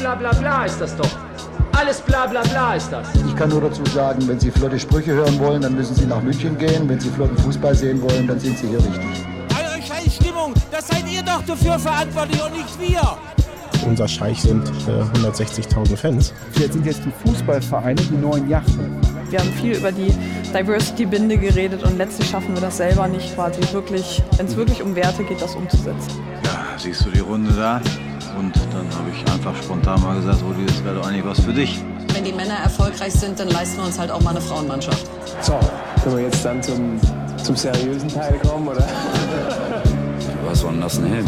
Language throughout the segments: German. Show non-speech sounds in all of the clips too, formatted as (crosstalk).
bla bla bla ist das doch. Alles bla bla bla ist das. Ich kann nur dazu sagen, wenn Sie flotte Sprüche hören wollen, dann müssen Sie nach München gehen. Wenn Sie flotten Fußball sehen wollen, dann sind Sie hier richtig. Eure scheiß Stimmung, das seid ihr doch dafür verantwortlich und nicht wir. Unser Scheich sind äh, 160.000 Fans. Jetzt sind jetzt die Fußballvereine die neuen Yachten. Wir haben viel über die Diversity-Binde geredet und letztlich schaffen wir das selber nicht, quasi wirklich, wenn es wirklich um Werte geht, das umzusetzen. Ja, siehst du die Runde da? Und dann habe ich einfach spontan mal gesagt, Rudi, das wäre doch eigentlich was für dich. Wenn die Männer erfolgreich sind, dann leisten wir uns halt auch mal eine Frauenmannschaft. So, können wir jetzt dann zum, zum seriösen Teil kommen, oder? Was war denn das, ein Helm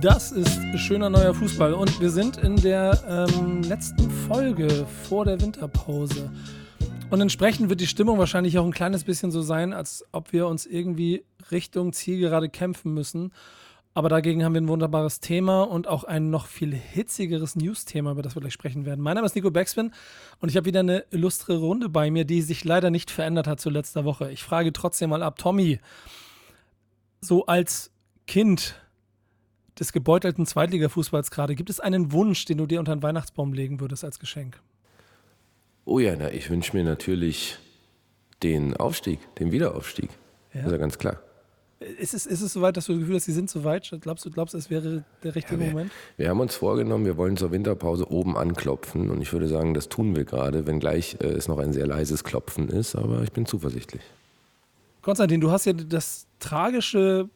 Das ist schöner neuer Fußball und wir sind in der ähm, letzten Folge vor der Winterpause. Und entsprechend wird die Stimmung wahrscheinlich auch ein kleines bisschen so sein, als ob wir uns irgendwie Richtung Zielgerade kämpfen müssen. Aber dagegen haben wir ein wunderbares Thema und auch ein noch viel hitzigeres News-Thema, über das wir gleich sprechen werden. Mein Name ist Nico Backspin und ich habe wieder eine illustre Runde bei mir, die sich leider nicht verändert hat zu letzter Woche. Ich frage trotzdem mal ab, Tommy, so als Kind des gebeutelten Zweitligafußballs gerade, gibt es einen Wunsch, den du dir unter den Weihnachtsbaum legen würdest als Geschenk? Oh ja, na, ich wünsche mir natürlich den Aufstieg, den Wiederaufstieg. Ja. Das ist ja ganz klar. Ist es, ist es soweit, dass du das Gefühl hast, sie sind so weit? Glaubst du, glaubst, es wäre der richtige ja, wir, Moment? Wir haben uns vorgenommen, wir wollen zur Winterpause oben anklopfen und ich würde sagen, das tun wir gerade, wenngleich äh, es noch ein sehr leises Klopfen ist, aber ich bin zuversichtlich. Konstantin, du hast ja das tragische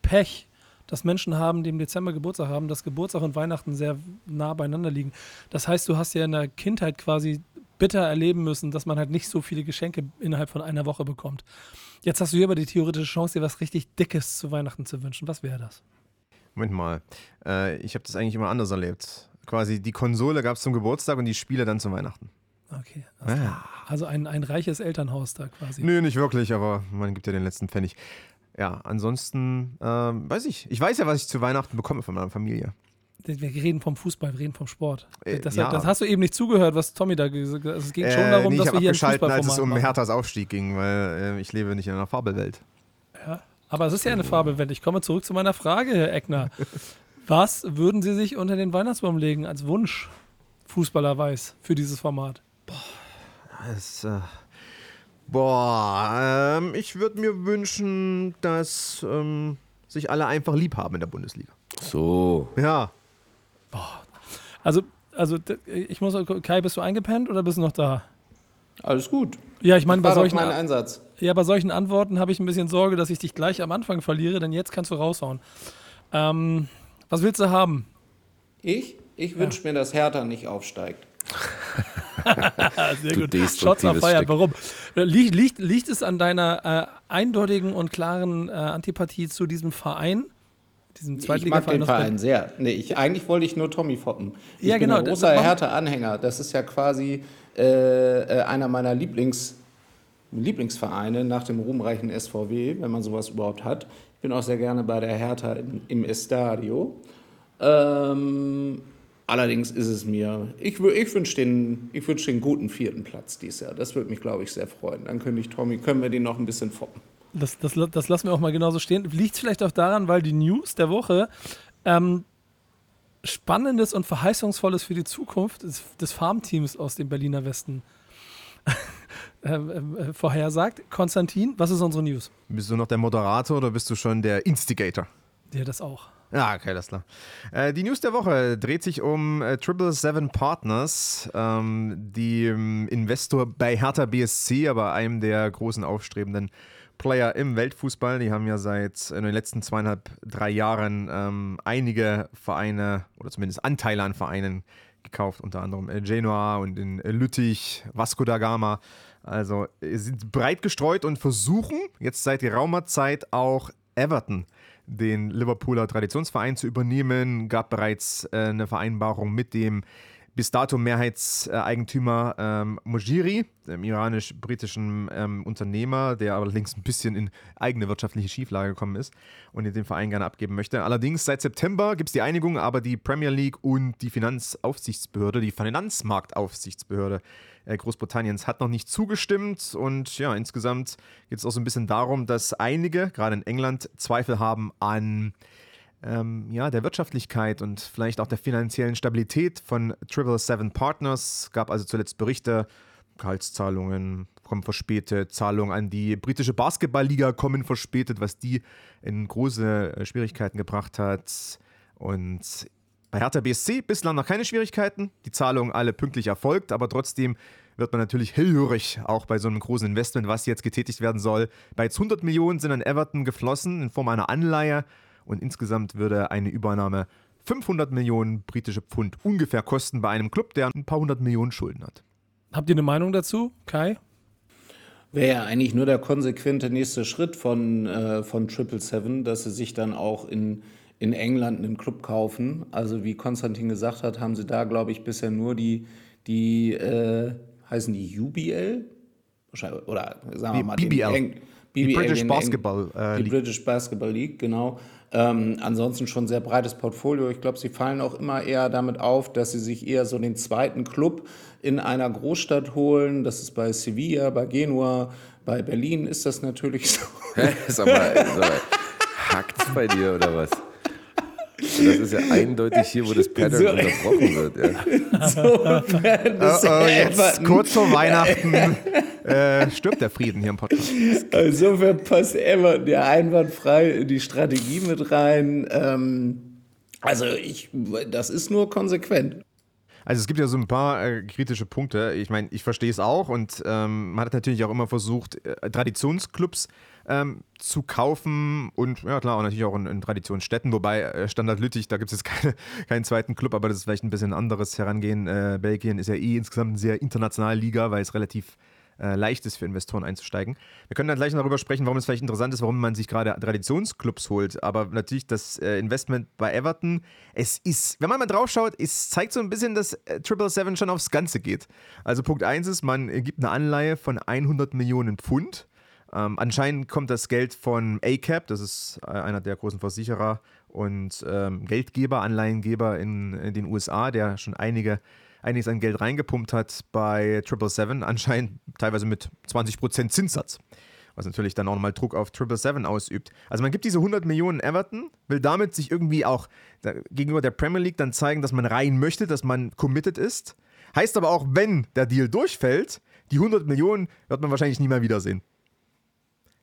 Pech, dass Menschen haben, die im Dezember Geburtstag haben, dass Geburtstag und Weihnachten sehr nah beieinander liegen. Das heißt, du hast ja in der Kindheit quasi bitter erleben müssen, dass man halt nicht so viele Geschenke innerhalb von einer Woche bekommt. Jetzt hast du hier aber die theoretische Chance, dir was richtig Dickes zu Weihnachten zu wünschen. Was wäre das? Moment mal. Äh, ich habe das eigentlich immer anders erlebt. Quasi die Konsole gab es zum Geburtstag und die Spiele dann zu Weihnachten. Okay. Also, ja. also ein, ein reiches Elternhaus da quasi. Nö, nicht wirklich, aber man gibt ja den letzten Pfennig. Ja, ansonsten ähm, weiß ich. Ich weiß ja, was ich zu Weihnachten bekomme von meiner Familie. Wir reden vom Fußball, wir reden vom Sport. Äh, das, ja. das hast du eben nicht zugehört, was Tommy da gesagt hat. Es ging äh, schon darum, nee, dass wir hier ein Fußballformat als es um Herthas Aufstieg ging, weil äh, ich lebe nicht in einer Fabelwelt. Ja, aber es ist ja eine Fabelwelt. Ich komme zurück zu meiner Frage, Herr Eckner. (laughs) was würden Sie sich unter den Weihnachtsbaum legen als Wunsch, Fußballer weiß, für dieses Format? Boah, das, äh, boah ähm, ich würde mir wünschen, dass ähm, sich alle einfach lieb haben in der Bundesliga. So. Ja. Boah. Also, also ich muss, Kai, bist du eingepennt oder bist du noch da? Alles gut. Ja, ich meine, bei solchen, Einsatz. Ja, bei solchen Antworten habe ich ein bisschen Sorge, dass ich dich gleich am Anfang verliere, denn jetzt kannst du raushauen. Ähm, was willst du haben? Ich? Ich wünsche ja. mir, dass Hertha nicht aufsteigt. (laughs) Sehr gut. Shots auf Feier. Warum? Liegt, liegt, liegt es an deiner äh, eindeutigen und klaren äh, Antipathie zu diesem Verein? Diesem Ich mag den Verein sehr. Nee, ich, eigentlich wollte ich nur Tommy foppen. Ich ja, bin genau, ein großer Hertha-Anhänger. Das ist ja quasi äh, äh, einer meiner Lieblings, Lieblingsvereine nach dem ruhmreichen SVW, wenn man sowas überhaupt hat. Ich bin auch sehr gerne bei der Hertha im, im Estadio. Ähm, allerdings ist es mir, ich, ich wünsche den, wünsch den guten vierten Platz dieses Jahr. Das würde mich, glaube ich, sehr freuen. Dann könnte ich Tommy, können wir den noch ein bisschen foppen. Das, das, das lassen wir auch mal genauso stehen. Liegt vielleicht auch daran, weil die News der Woche ähm, Spannendes und Verheißungsvolles für die Zukunft des, des Farmteams aus dem Berliner Westen äh, (laughs) äh, vorhersagt. Konstantin, was ist unsere News? Bist du noch der Moderator oder bist du schon der Instigator? Ja, das auch. Ja, okay, das klar. Äh, die News der Woche dreht sich um äh, Triple Seven Partners, ähm, die ähm, Investor bei Hertha BSC, aber einem der großen aufstrebenden Player im Weltfußball. Die haben ja seit in den letzten zweieinhalb, drei Jahren ähm, einige Vereine oder zumindest Anteile an Vereinen gekauft, unter anderem äh, Genoa und in äh, Lüttich, Vasco da Gama. Also äh, sind breit gestreut und versuchen jetzt seit geraumer Zeit auch Everton den Liverpooler Traditionsverein zu übernehmen. Gab bereits äh, eine Vereinbarung mit dem bis dato Mehrheitseigentümer ähm, Mojiri, dem iranisch-britischen ähm, Unternehmer, der allerdings ein bisschen in eigene wirtschaftliche Schieflage gekommen ist und den Verein gerne abgeben möchte. Allerdings seit September gibt es die Einigung, aber die Premier League und die Finanzaufsichtsbehörde, die Finanzmarktaufsichtsbehörde äh, Großbritanniens hat noch nicht zugestimmt und ja, insgesamt geht es auch so ein bisschen darum, dass einige, gerade in England, Zweifel haben an ähm, ja, der Wirtschaftlichkeit und vielleicht auch der finanziellen Stabilität von Triple Seven Partners. Gab also zuletzt Berichte, Gehaltszahlungen kommen verspätet, Zahlungen an die britische Basketballliga kommen verspätet, was die in große äh, Schwierigkeiten gebracht hat. Und bei Hertha BSC bislang noch keine Schwierigkeiten. Die Zahlungen alle pünktlich erfolgt, aber trotzdem wird man natürlich hellhörig, auch bei so einem großen Investment, was jetzt getätigt werden soll. Bereits 100 Millionen sind an Everton geflossen in Form einer Anleihe und insgesamt würde eine Übernahme 500 Millionen britische Pfund ungefähr kosten bei einem Club, der ein paar hundert Millionen Schulden hat. Habt ihr eine Meinung dazu, Kai? Wäre ja eigentlich nur der konsequente nächste Schritt von, äh, von Triple Seven, dass sie sich dann auch in, in England einen Club kaufen. Also wie Konstantin gesagt hat, haben sie da, glaube ich, bisher nur die, die äh, heißen die UBL? Oder sagen wir mal BBL. Den BBL, die British Basketball äh, Die League. British Basketball League, genau. Ähm, ansonsten schon sehr breites Portfolio. Ich glaube, sie fallen auch immer eher damit auf, dass sie sich eher so den zweiten Club in einer Großstadt holen. Das ist bei Sevilla, bei Genua, bei Berlin ist das natürlich so. (laughs) Sag mal, sag mal hackt's bei dir oder was? Das ist ja eindeutig hier, wo das Pattern So. unterbrochen wird. Ja. (laughs) Ist Oh, oh, jetzt kurz vor Weihnachten (laughs) äh, stirbt der Frieden hier im Podcast. Insofern passt Everton ja einwandfrei in die Strategie mit rein. Ähm, also ich, das ist nur konsequent. Also es gibt ja so ein paar äh, kritische Punkte. Ich meine, ich verstehe es auch und ähm, man hat natürlich auch immer versucht, äh, Traditionsclubs ähm, zu kaufen und ja klar, auch natürlich auch in, in Traditionsstädten, wobei äh, Standard Lüttich, da gibt es jetzt (laughs) keine, keinen zweiten Club, aber das ist vielleicht ein bisschen anderes Herangehen. Äh, Belgien ist ja eh insgesamt eine sehr internationale Liga, weil es relativ äh, leicht ist für Investoren einzusteigen. Wir können dann gleich noch darüber sprechen, warum es vielleicht interessant ist, warum man sich gerade Traditionsclubs holt. Aber natürlich das äh, Investment bei Everton, es ist, wenn man mal drauf schaut, es zeigt so ein bisschen, dass äh, Triple Seven schon aufs Ganze geht. Also Punkt 1 ist, man gibt eine Anleihe von 100 Millionen Pfund. Ähm, anscheinend kommt das Geld von ACAP, das ist äh, einer der großen Versicherer und ähm, Geldgeber, Anleihengeber in, in den USA, der schon einige einiges an Geld reingepumpt hat bei 777, anscheinend teilweise mit 20% Zinssatz. Was natürlich dann auch nochmal Druck auf 777 ausübt. Also man gibt diese 100 Millionen Everton, will damit sich irgendwie auch gegenüber der Premier League dann zeigen, dass man rein möchte, dass man committed ist. Heißt aber auch, wenn der Deal durchfällt, die 100 Millionen wird man wahrscheinlich nie mehr wiedersehen.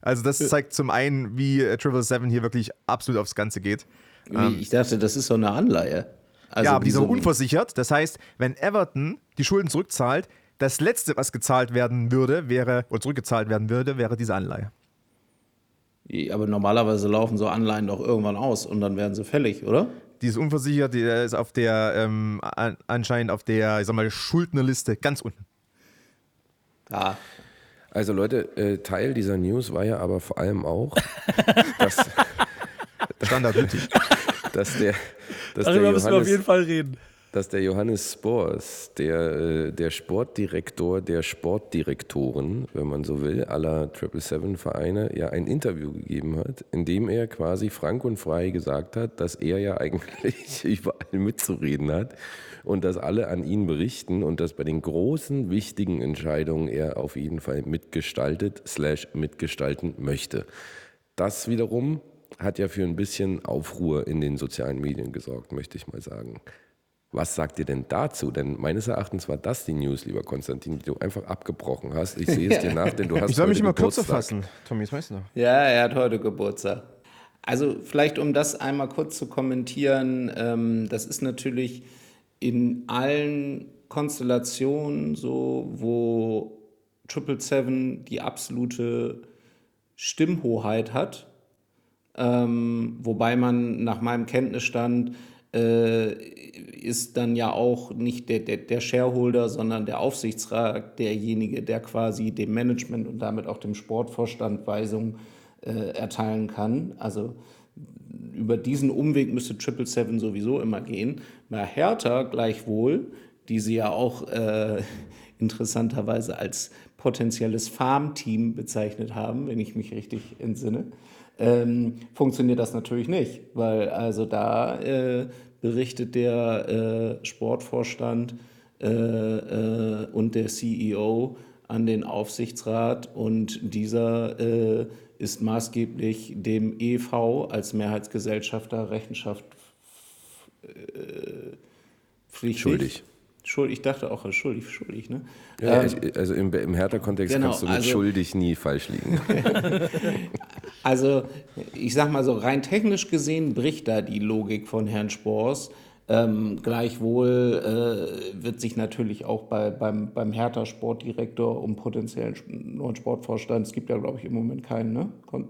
Also das zeigt zum einen, wie äh, 777 hier wirklich absolut aufs Ganze geht. Wie, ich dachte, das ist so eine Anleihe. Also ja, aber die so- unversichert. Das heißt, wenn Everton die Schulden zurückzahlt, das letzte, was gezahlt werden würde, wäre, oder zurückgezahlt werden würde, wäre diese Anleihe. Aber normalerweise laufen so Anleihen doch irgendwann aus und dann werden sie fällig, oder? Die ist unversichert, die ist auf der, ähm, an, anscheinend auf der, ich sag mal, Schuldnerliste ganz unten. Ja. Also Leute, äh, Teil dieser News war ja aber vor allem auch, (laughs) dass, Standard Lüttich. Dass der, dass der Darüber müssen wir auf Johannes- jeden Fall reden. dass der Johannes Spors, der, äh, der Sportdirektor der Sportdirektoren, wenn man so will, aller 777-Vereine, ja ein Interview gegeben hat, in dem er quasi frank und frei gesagt hat, dass er ja eigentlich (laughs) überall mitzureden hat und dass alle an ihn berichten und dass bei den großen, wichtigen Entscheidungen er auf jeden Fall mitgestaltet, slash mitgestalten möchte. Das wiederum hat ja für ein bisschen Aufruhr in den sozialen Medien gesorgt, möchte ich mal sagen. Was sagt ihr denn dazu? Denn meines Erachtens war das die News, lieber Konstantin, die du einfach abgebrochen hast. Ich sehe es dir nach, denn du (laughs) hast Ich soll mich kürzer Geburtstag. fassen. Tommy, das weißt du noch. Ja, er hat heute Geburtstag. Also vielleicht, um das einmal kurz zu kommentieren, ähm, das ist natürlich in allen Konstellationen so, wo 777 die absolute Stimmhoheit hat, ähm, wobei man nach meinem Kenntnisstand äh, ist dann ja auch nicht der, der, der Shareholder, sondern der Aufsichtsrat derjenige, der quasi dem Management und damit auch dem Sportvorstand Weisungen äh, erteilen kann. Also über diesen Umweg müsste 777 sowieso immer gehen. Bei Hertha gleichwohl, die sie ja auch äh, (laughs) interessanterweise als potenzielles Farmteam bezeichnet haben, wenn ich mich richtig entsinne, ähm, funktioniert das natürlich nicht, weil also da äh, berichtet der äh, Sportvorstand äh, äh, und der CEO an den Aufsichtsrat und dieser äh, ist maßgeblich dem EV als Mehrheitsgesellschafter Rechenschaft äh, pflichtig. Schuldig. Schuldig, ich dachte auch schuldig, schuldig, ne? Ja, Ähm, also im, im Hertha-Kontext genau, kannst du mit also- schuldig nie falsch liegen. (laughs) Also, ich sag mal so, rein technisch gesehen bricht da die Logik von Herrn Spors. Ähm, gleichwohl äh, wird sich natürlich auch bei, beim, beim Hertha Sportdirektor um potenziellen neuen Sportvorstand, es gibt ja, glaube ich, im Moment keinen, ne? Kon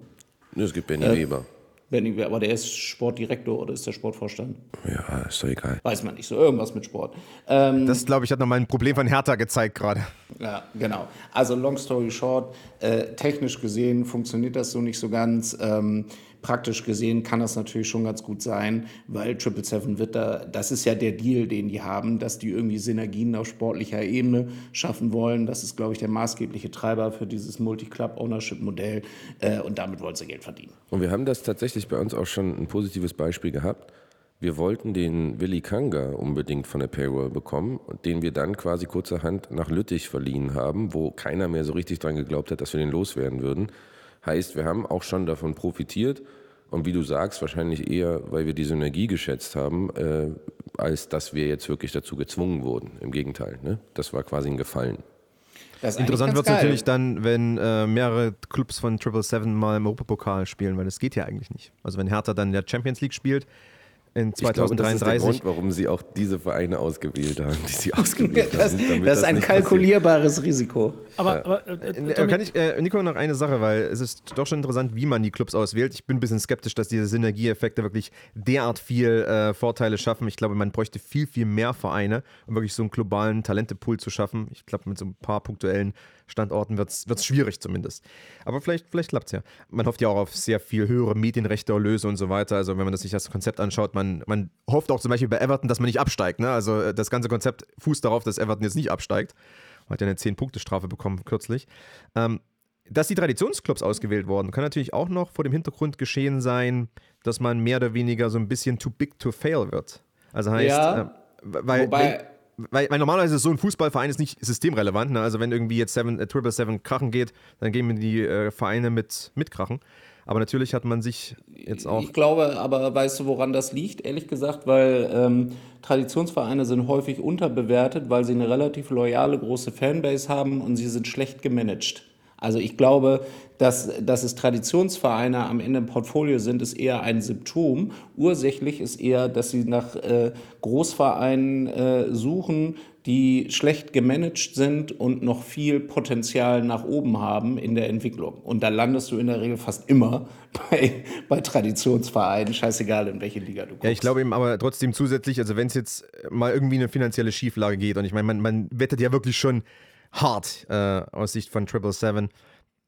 Es gibt Benny Äh, Weber. Aber der ist Sportdirektor oder ist der Sportvorstand? Ja, ist doch egal. Weiß man nicht, so irgendwas mit Sport. Ähm, Das, glaube ich, hat nochmal ein Problem von Hertha gezeigt gerade. Ja, genau. Also long story short, äh, technisch gesehen funktioniert das so nicht so ganz. Ähm, praktisch gesehen kann das natürlich schon ganz gut sein, weil Triple Seven wird da, das ist ja der Deal, den die haben, dass die irgendwie Synergien auf sportlicher Ebene schaffen wollen. Das ist, glaube ich, der maßgebliche Treiber für dieses Multi-Club-Ownership-Modell äh, und damit wollen sie Geld verdienen. Und wir haben das tatsächlich bei uns auch schon ein positives Beispiel gehabt. Wir wollten den Willi Kanga unbedingt von der Payroll bekommen, den wir dann quasi kurzerhand nach Lüttich verliehen haben, wo keiner mehr so richtig dran geglaubt hat, dass wir den loswerden würden. Heißt, wir haben auch schon davon profitiert und wie du sagst, wahrscheinlich eher, weil wir die Synergie geschätzt haben, äh, als dass wir jetzt wirklich dazu gezwungen wurden. Im Gegenteil, ne? das war quasi ein Gefallen. Interessant wird es natürlich dann, wenn äh, mehrere Clubs von Triple Seven mal im Europapokal spielen, weil das geht ja eigentlich nicht. Also wenn Hertha dann in der Champions League spielt in Ich glaube, das ist der 2033. Grund, warum sie auch diese Vereine ausgewählt haben, die sie (laughs) ausgewählt Das, haben. damit das ist ein nicht passiert. kalkulierbares Risiko. Aber, aber äh, Äh, Dominik, kann ich, äh, Nico, noch eine Sache, weil es ist doch schon interessant, wie man die Clubs auswählt. Ich bin ein bisschen skeptisch, dass diese Synergieeffekte wirklich derart viel äh, Vorteile schaffen. Ich glaube, man bräuchte viel, viel mehr Vereine, um wirklich so einen globalen Talentepool zu schaffen. Ich glaube, mit so ein paar punktuellen Standorten wird es schwierig zumindest. Aber vielleicht, vielleicht klappt es ja. Man hofft ja auch auf sehr viel höhere Medienrechte-Erlöse und so weiter. Also wenn man das sich das Konzept anschaut, man, man hofft auch zum Beispiel bei Everton, dass man nicht absteigt. Ne? Also äh, das ganze Konzept fußt darauf, dass Everton jetzt nicht absteigt. Hat ja eine 10-Punkte-Strafe bekommen kürzlich. Ähm, dass die Traditionsclubs ausgewählt wurden, kann natürlich auch noch vor dem Hintergrund geschehen sein, dass man mehr oder weniger so ein bisschen too big to fail wird. Also heißt, Ja, äh, weil, wobei- weil, weil normalerweise ist so ein Fußballverein ist nicht systemrelevant. Ne? Also wenn irgendwie jetzt Seven, äh, Triple Seven krachen geht, dann gehen die äh, Vereine mit, mit krachen. Aber natürlich hat man sich jetzt auch. Ich glaube, aber weißt du, woran das liegt, ehrlich gesagt? Weil ähm, Traditionsvereine sind häufig unterbewertet, weil sie eine relativ loyale große Fanbase haben und sie sind schlecht gemanagt. Also ich glaube, dass, dass es Traditionsvereine am Ende im Portfolio sind, ist eher ein Symptom. Ursächlich ist eher, dass sie nach äh, Großvereinen äh, suchen, die schlecht gemanagt sind und noch viel Potenzial nach oben haben in der Entwicklung. Und da landest du in der Regel fast immer (laughs) bei, bei Traditionsvereinen, scheißegal in welche Liga du kommst. Ja, ich glaube eben aber trotzdem zusätzlich, also wenn es jetzt mal irgendwie eine finanzielle Schieflage geht, und ich meine, man, man wettet ja wirklich schon hart äh, aus Sicht von Triple Seven.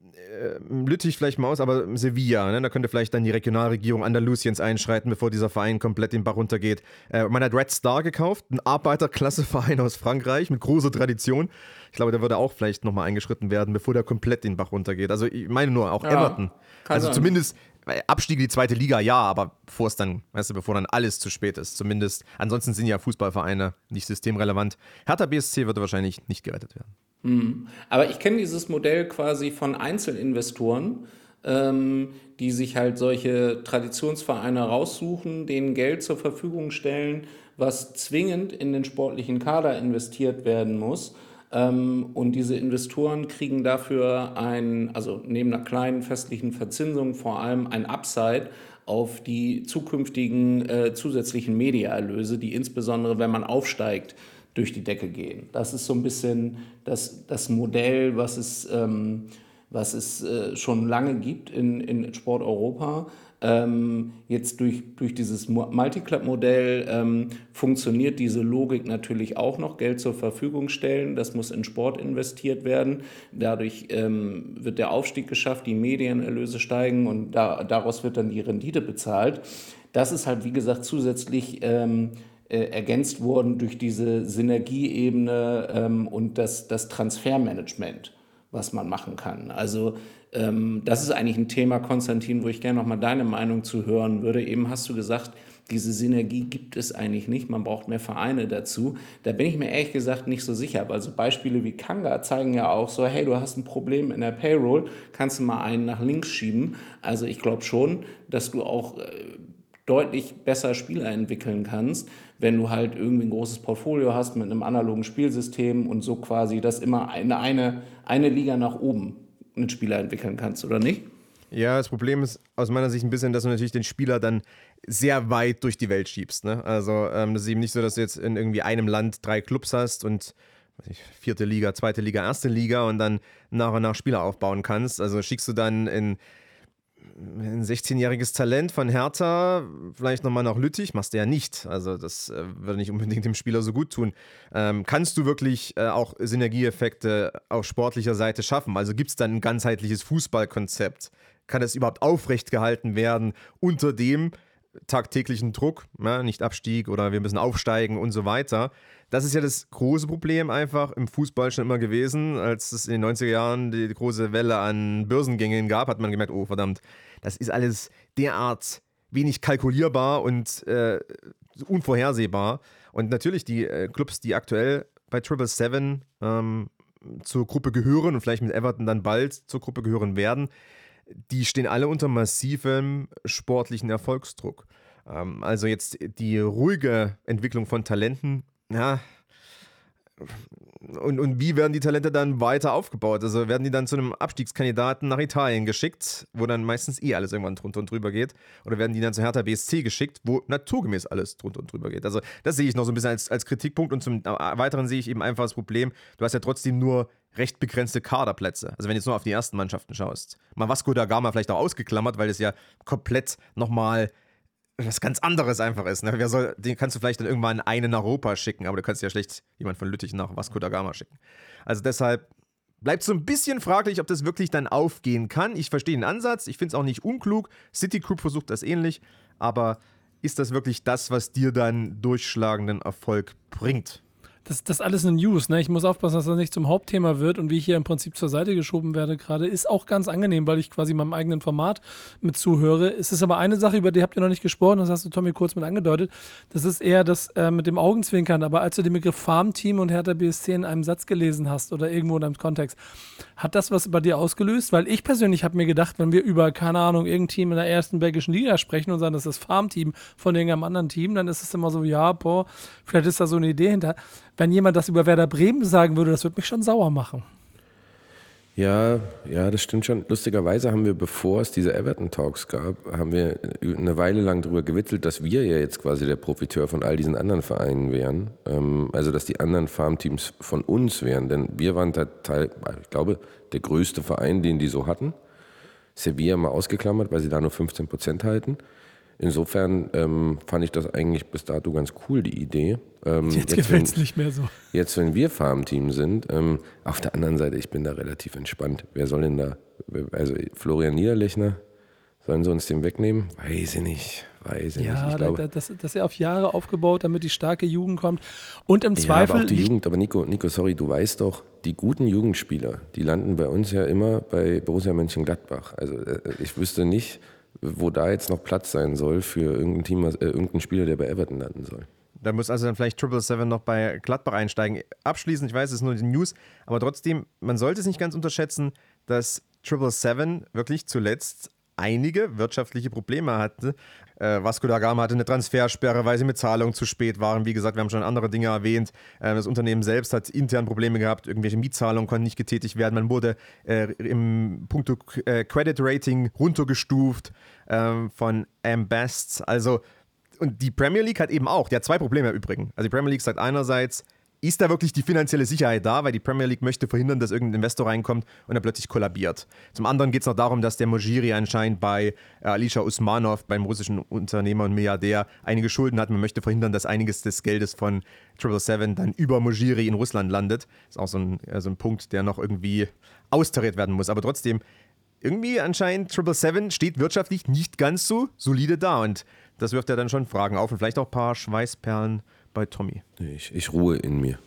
Äh, Lüttich vielleicht mal aus, aber Sevilla, ne? da könnte vielleicht dann die Regionalregierung Andalusiens einschreiten, bevor dieser Verein komplett den Bach runtergeht. Äh, man hat Red Star gekauft, ein Arbeiterklasseverein (laughs) aus Frankreich mit großer Tradition. Ich glaube, der würde auch vielleicht nochmal eingeschritten werden, bevor der komplett den Bach runtergeht. Also ich meine nur, auch Ja, Everton. Also sein. zumindest weil Abstieg in die zweite Liga, ja, aber bevor es dann, weißt du, bevor dann alles zu spät ist. Zumindest, ansonsten sind ja Fußballvereine nicht systemrelevant. Hertha BSC würde wahrscheinlich nicht gerettet werden. Mhm. Aber ich kenne dieses Modell quasi von Einzelinvestoren, ähm, die sich halt solche Traditionsvereine raussuchen, denen Geld zur Verfügung stellen, was zwingend in den sportlichen Kader investiert werden muss. Ähm, und diese Investoren kriegen dafür ein, also neben einer kleinen festlichen Verzinsung vor allem ein Upside auf die zukünftigen äh, zusätzlichen Mediaerlöse, die insbesondere, wenn man aufsteigt, durch die Decke gehen. Das ist so ein bisschen das, das Modell, was es, ähm, was es äh, schon lange gibt in, in Sport Europa. Ähm, jetzt durch, durch dieses Mu- Multiclub-Modell ähm, funktioniert diese Logik natürlich auch noch, Geld zur Verfügung stellen. Das muss in Sport investiert werden. Dadurch ähm, wird der Aufstieg geschafft, die Medienerlöse steigen und da, daraus wird dann die Rendite bezahlt. Das ist halt, wie gesagt, zusätzlich ähm, äh, ergänzt worden durch diese Synergieebene ähm, und das, das Transfermanagement was man machen kann. Also ähm, das ist eigentlich ein Thema, Konstantin, wo ich gerne noch mal deine Meinung zu hören würde. Eben hast du gesagt, diese Synergie gibt es eigentlich nicht. Man braucht mehr Vereine dazu. Da bin ich mir ehrlich gesagt nicht so sicher. Also Beispiele wie Kanga zeigen ja auch so, hey, du hast ein Problem in der Payroll, kannst du mal einen nach links schieben. Also ich glaube schon, dass du auch äh, deutlich besser Spieler entwickeln kannst, wenn du halt irgendwie ein großes Portfolio hast mit einem analogen Spielsystem und so quasi das immer eine, eine, eine Liga nach oben einen Spieler entwickeln kannst, oder nicht? Ja, das Problem ist aus meiner Sicht ein bisschen, dass du natürlich den Spieler dann sehr weit durch die Welt schiebst. Ne? Also ähm, das ist eben nicht so, dass du jetzt in irgendwie einem Land drei Clubs hast und ich, vierte Liga, zweite Liga, erste Liga und dann nach und nach Spieler aufbauen kannst. Also schickst du dann in ein 16-jähriges Talent von Hertha, vielleicht nochmal nach Lüttich, machst du ja nicht. Also das äh, würde nicht unbedingt dem Spieler so gut tun. Ähm, kannst du wirklich äh, auch Synergieeffekte auf sportlicher Seite schaffen? Also gibt es dann ein ganzheitliches Fußballkonzept? Kann es überhaupt aufrecht gehalten werden unter dem tagtäglichen Druck, ja, nicht Abstieg oder wir müssen aufsteigen und so weiter? Das ist ja das große Problem einfach im Fußball schon immer gewesen. Als es in den 90er Jahren die große Welle an Börsengängen gab, hat man gemerkt, oh verdammt, das ist alles derart wenig kalkulierbar und äh, unvorhersehbar. Und natürlich die äh, Clubs, die aktuell bei Triple Seven ähm, zur Gruppe gehören und vielleicht mit Everton dann bald zur Gruppe gehören werden, die stehen alle unter massivem sportlichen Erfolgsdruck. Ähm, also jetzt die ruhige Entwicklung von Talenten ja. Und, und wie werden die Talente dann weiter aufgebaut? Also werden die dann zu einem Abstiegskandidaten nach Italien geschickt, wo dann meistens eh alles irgendwann drunter und drüber geht? Oder werden die dann zu Hertha BSC geschickt, wo naturgemäß alles drunter und drüber geht? Also das sehe ich noch so ein bisschen als, als Kritikpunkt und zum Weiteren sehe ich eben einfach das Problem, du hast ja trotzdem nur recht begrenzte Kaderplätze. Also wenn du jetzt nur auf die ersten Mannschaften schaust. Mal Vasco da Gama vielleicht auch ausgeklammert, weil es ja komplett nochmal was ganz anderes einfach ist. Ne? Wer soll, den kannst du vielleicht dann irgendwann einen nach Europa schicken, aber du kannst ja schlecht jemand von Lüttich nach Vasco da Gama schicken. Also deshalb bleibt so ein bisschen fraglich, ob das wirklich dann aufgehen kann. Ich verstehe den Ansatz, ich finde es auch nicht unklug. City Group versucht das ähnlich, aber ist das wirklich das, was dir dann durchschlagenden Erfolg bringt? Das, das alles eine News. Ne? Ich muss aufpassen, dass das nicht zum Hauptthema wird und wie ich hier im Prinzip zur Seite geschoben werde gerade, ist auch ganz angenehm, weil ich quasi meinem eigenen Format mit zuhöre. Es ist aber eine Sache, über die habt ihr noch nicht gesprochen, das hast du Tommy kurz mit angedeutet. Das ist eher das äh, mit dem Augenzwinkern. Aber als du den Begriff Farmteam und Hertha BSC in einem Satz gelesen hast oder irgendwo in einem Kontext, hat das was bei dir ausgelöst? Weil ich persönlich habe mir gedacht, wenn wir über, keine Ahnung, irgendein Team in der ersten belgischen Liga sprechen und sagen, das ist Farmteam von irgendeinem anderen Team, dann ist es immer so, ja, boah, vielleicht ist da so eine Idee hinter wenn jemand das über Werder Bremen sagen würde, das würde mich schon sauer machen. Ja, ja, das stimmt schon. Lustigerweise haben wir, bevor es diese Everton Talks gab, haben wir eine Weile lang darüber gewitzelt, dass wir ja jetzt quasi der Profiteur von all diesen anderen Vereinen wären. Ähm, also, dass die anderen Farmteams von uns wären. Denn wir waren Teil, ich glaube, der größte Verein, den die so hatten. Sevilla mal ausgeklammert, weil sie da nur 15 Prozent halten. Insofern ähm, fand ich das eigentlich bis dato ganz cool, die Idee. Ähm, jetzt jetzt gefällt es nicht mehr so. Jetzt, wenn wir Farmteam sind, ähm, auf der anderen Seite, ich bin da relativ entspannt. Wer soll denn da, also Florian Niederlechner, sollen sie uns den wegnehmen? Weiß ich nicht. Weiß ich ja, nicht. Ich glaube, das, das ist ja auf Jahre aufgebaut, damit die starke Jugend kommt. Und im Zweifel. Ja, aber auch die Jugend, aber Nico, Nico, sorry, du weißt doch, die guten Jugendspieler, die landen bei uns ja immer bei Borussia Mönchengladbach. Also äh, ich wüsste nicht, wo da jetzt noch Platz sein soll für irgendein Team, äh, irgendeinen Spieler, der bei Everton landen soll. Da muss also dann vielleicht Triple Seven noch bei Gladbach einsteigen. Abschließend, ich weiß, es ist nur die News, aber trotzdem, man sollte es nicht ganz unterschätzen, dass Triple Seven wirklich zuletzt einige wirtschaftliche Probleme hatte. Äh, Vasco da Gama hatte eine Transfersperre, weil sie mit Zahlungen zu spät waren. Wie gesagt, wir haben schon andere Dinge erwähnt. Äh, das Unternehmen selbst hat intern Probleme gehabt. Irgendwelche Mietzahlungen konnten nicht getätigt werden. Man wurde äh, im Punkto äh, Credit Rating runtergestuft ähm, von Ambest. Also, und die Premier League hat eben auch, die hat zwei Probleme im Übrigen. Also die Premier League sagt einerseits, ist da wirklich die finanzielle Sicherheit da, weil die Premier League möchte verhindern, dass irgendein Investor reinkommt und er plötzlich kollabiert. Zum anderen geht es noch darum, dass der Mojiri anscheinend bei äh, Alisha Usmanov, beim russischen Unternehmer und Milliardär, einige Schulden hat. Man möchte verhindern, dass einiges des Geldes von 777 dann über Mojiri in Russland landet. Ist auch so ein, äh, so ein Punkt, der noch irgendwie austariert werden muss. Aber trotzdem, irgendwie anscheinend 777 steht wirtschaftlich nicht ganz so solide da und das wirft ja dann schon Fragen auf und vielleicht auch ein paar Schweißperlen bei Tommy. Ich, ich ruhe in mir.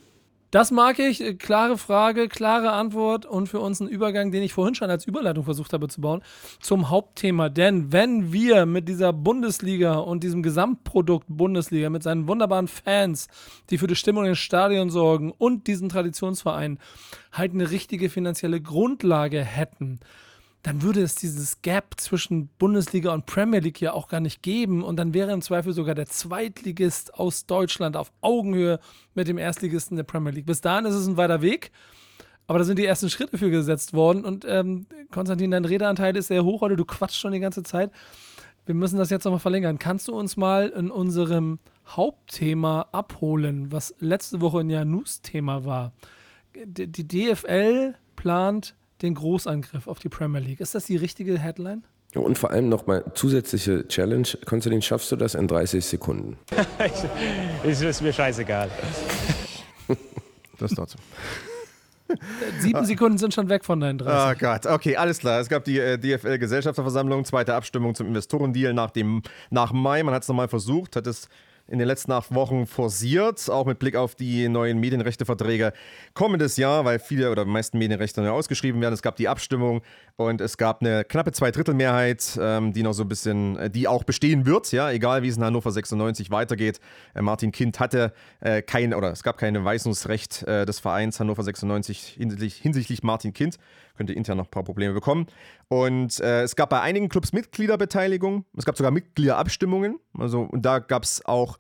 Das mag ich. Äh, klare Frage, klare Antwort und für uns ein Übergang, den ich vorhin schon als Überleitung versucht habe zu bauen, zum Hauptthema. Denn wenn wir mit dieser Bundesliga und diesem Gesamtprodukt Bundesliga, mit seinen wunderbaren Fans, die für die Stimmung in den Stadien sorgen und diesen Traditionsverein halt eine richtige finanzielle Grundlage hätten, dann würde es dieses Gap zwischen Bundesliga und Premier League ja auch gar nicht geben. Und dann wäre im Zweifel sogar der Zweitligist aus Deutschland auf Augenhöhe mit dem Erstligisten der Premier League. Bis dahin ist es ein weiter Weg. Aber da sind die ersten Schritte für gesetzt worden. Und ähm, Konstantin, dein Redeanteil ist sehr hoch, oder du quatschst schon die ganze Zeit. Wir müssen das jetzt nochmal verlängern. Kannst du uns mal in unserem Hauptthema abholen, was letzte Woche ein Janus-Thema war? Die DFL plant den Großangriff auf die Premier League. Ist das die richtige Headline? Und vor allem nochmal zusätzliche Challenge. Konstantin, schaffst du das in 30 Sekunden? (laughs) ist, ist mir scheißegal. (laughs) Das dazu. Sieben Sekunden sind schon weg von deinen 30. Oh Gott, okay, alles klar. Es gab die äh, DFL-Gesellschafterversammlung, zweite Abstimmung zum Investorendeal nach, dem, nach Mai. Man hat es nochmal versucht, hat es in den letzten acht Wochen forciert, auch mit Blick auf die neuen Medienrechteverträge kommendes Jahr, weil viele oder die meisten Medienrechte neu ausgeschrieben werden. Es gab die Abstimmung und es gab eine knappe Zweidrittelmehrheit, ähm, die noch so ein bisschen, äh, die auch bestehen wird, ja, egal wie es in Hannover 96 weitergeht. Äh, Martin Kind hatte äh, kein, oder es gab kein Weisungsrecht des Vereins Hannover 96 hinsichtlich, hinsichtlich Martin Kind könnte intern noch ein paar Probleme bekommen. Und äh, es gab bei einigen Clubs Mitgliederbeteiligung. Es gab sogar Mitgliederabstimmungen. Also, und da gab es auch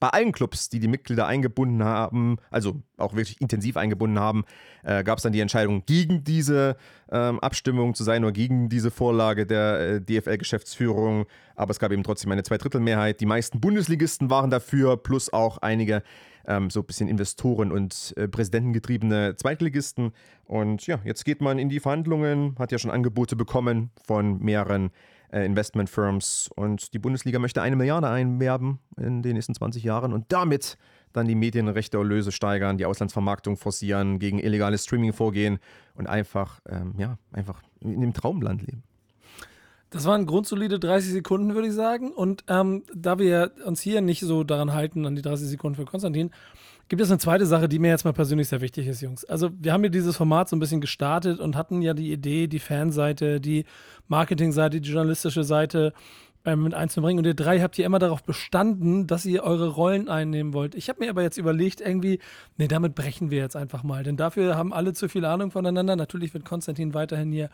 bei allen Clubs, die die Mitglieder eingebunden haben, also auch wirklich intensiv eingebunden haben, äh, gab es dann die Entscheidung, gegen diese ähm, Abstimmung zu sein oder gegen diese Vorlage der äh, DFL-Geschäftsführung. Aber es gab eben trotzdem eine Zweidrittelmehrheit. Die meisten Bundesligisten waren dafür, plus auch einige ähm, so ein bisschen Investoren und äh, Präsidentengetriebene Zweitligisten. Und ja, jetzt geht man in die Verhandlungen, hat ja schon Angebote bekommen von mehreren äh, Investmentfirms und die Bundesliga möchte eine Milliarde einwerben in den nächsten 20 Jahren und damit dann die Medienrechte-Erlöse steigern, die Auslandsvermarktung forcieren, gegen illegales Streaming vorgehen und einfach, ähm, ja, einfach in dem Traumland leben. Das waren grundsolide 30 Sekunden, würde ich sagen. Und ähm, da wir uns hier nicht so daran halten, an die 30 Sekunden für Konstantin, gibt es eine zweite Sache, die mir jetzt mal persönlich sehr wichtig ist, Jungs. Also, wir haben hier dieses Format so ein bisschen gestartet und hatten ja die Idee, die Fanseite, die Marketingseite, die journalistische Seite ähm, mit einzubringen. Und ihr drei habt hier immer darauf bestanden, dass ihr eure Rollen einnehmen wollt. Ich habe mir aber jetzt überlegt, irgendwie, nee, damit brechen wir jetzt einfach mal. Denn dafür haben alle zu viel Ahnung voneinander. Natürlich wird Konstantin weiterhin hier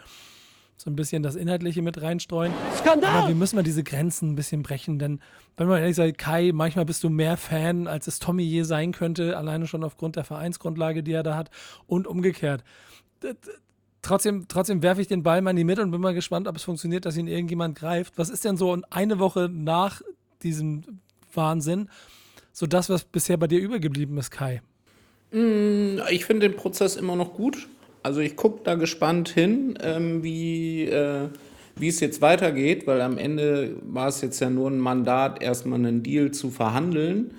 so ein bisschen das Inhaltliche mit reinstreuen. Skandal! Aber wir müssen mal diese Grenzen ein bisschen brechen, denn wenn man ehrlich sagt, Kai, manchmal bist du mehr Fan, als es Tommy je sein könnte, alleine schon aufgrund der Vereinsgrundlage, die er da hat und umgekehrt. Trotzdem, trotzdem werfe ich den Ball mal in die Mitte und bin mal gespannt, ob es funktioniert, dass ihn irgendjemand greift. Was ist denn so eine Woche nach diesem Wahnsinn so das, was bisher bei dir übergeblieben ist, Kai? Mm, ich finde den Prozess immer noch gut. Also ich gucke da gespannt hin, ähm, wie, äh, wie es jetzt weitergeht, weil am Ende war es jetzt ja nur ein Mandat, erstmal einen Deal zu verhandeln.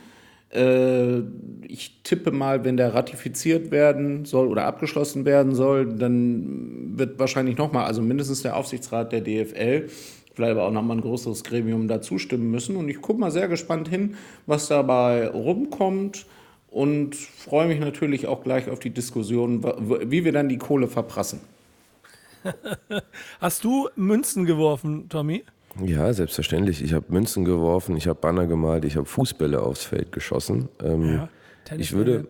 Äh, ich tippe mal, wenn der ratifiziert werden soll oder abgeschlossen werden soll, dann wird wahrscheinlich nochmal, also mindestens der Aufsichtsrat der DFL, vielleicht aber auch nochmal ein größeres Gremium da zustimmen müssen. Und ich gucke mal sehr gespannt hin, was dabei rumkommt und freue mich natürlich auch gleich auf die Diskussion, wie wir dann die Kohle verprassen. (laughs) Hast du Münzen geworfen, Tommy? Ja, selbstverständlich. Ich habe Münzen geworfen, ich habe Banner gemalt, ich habe Fußbälle aufs Feld geschossen. Ähm, ja, ich würde,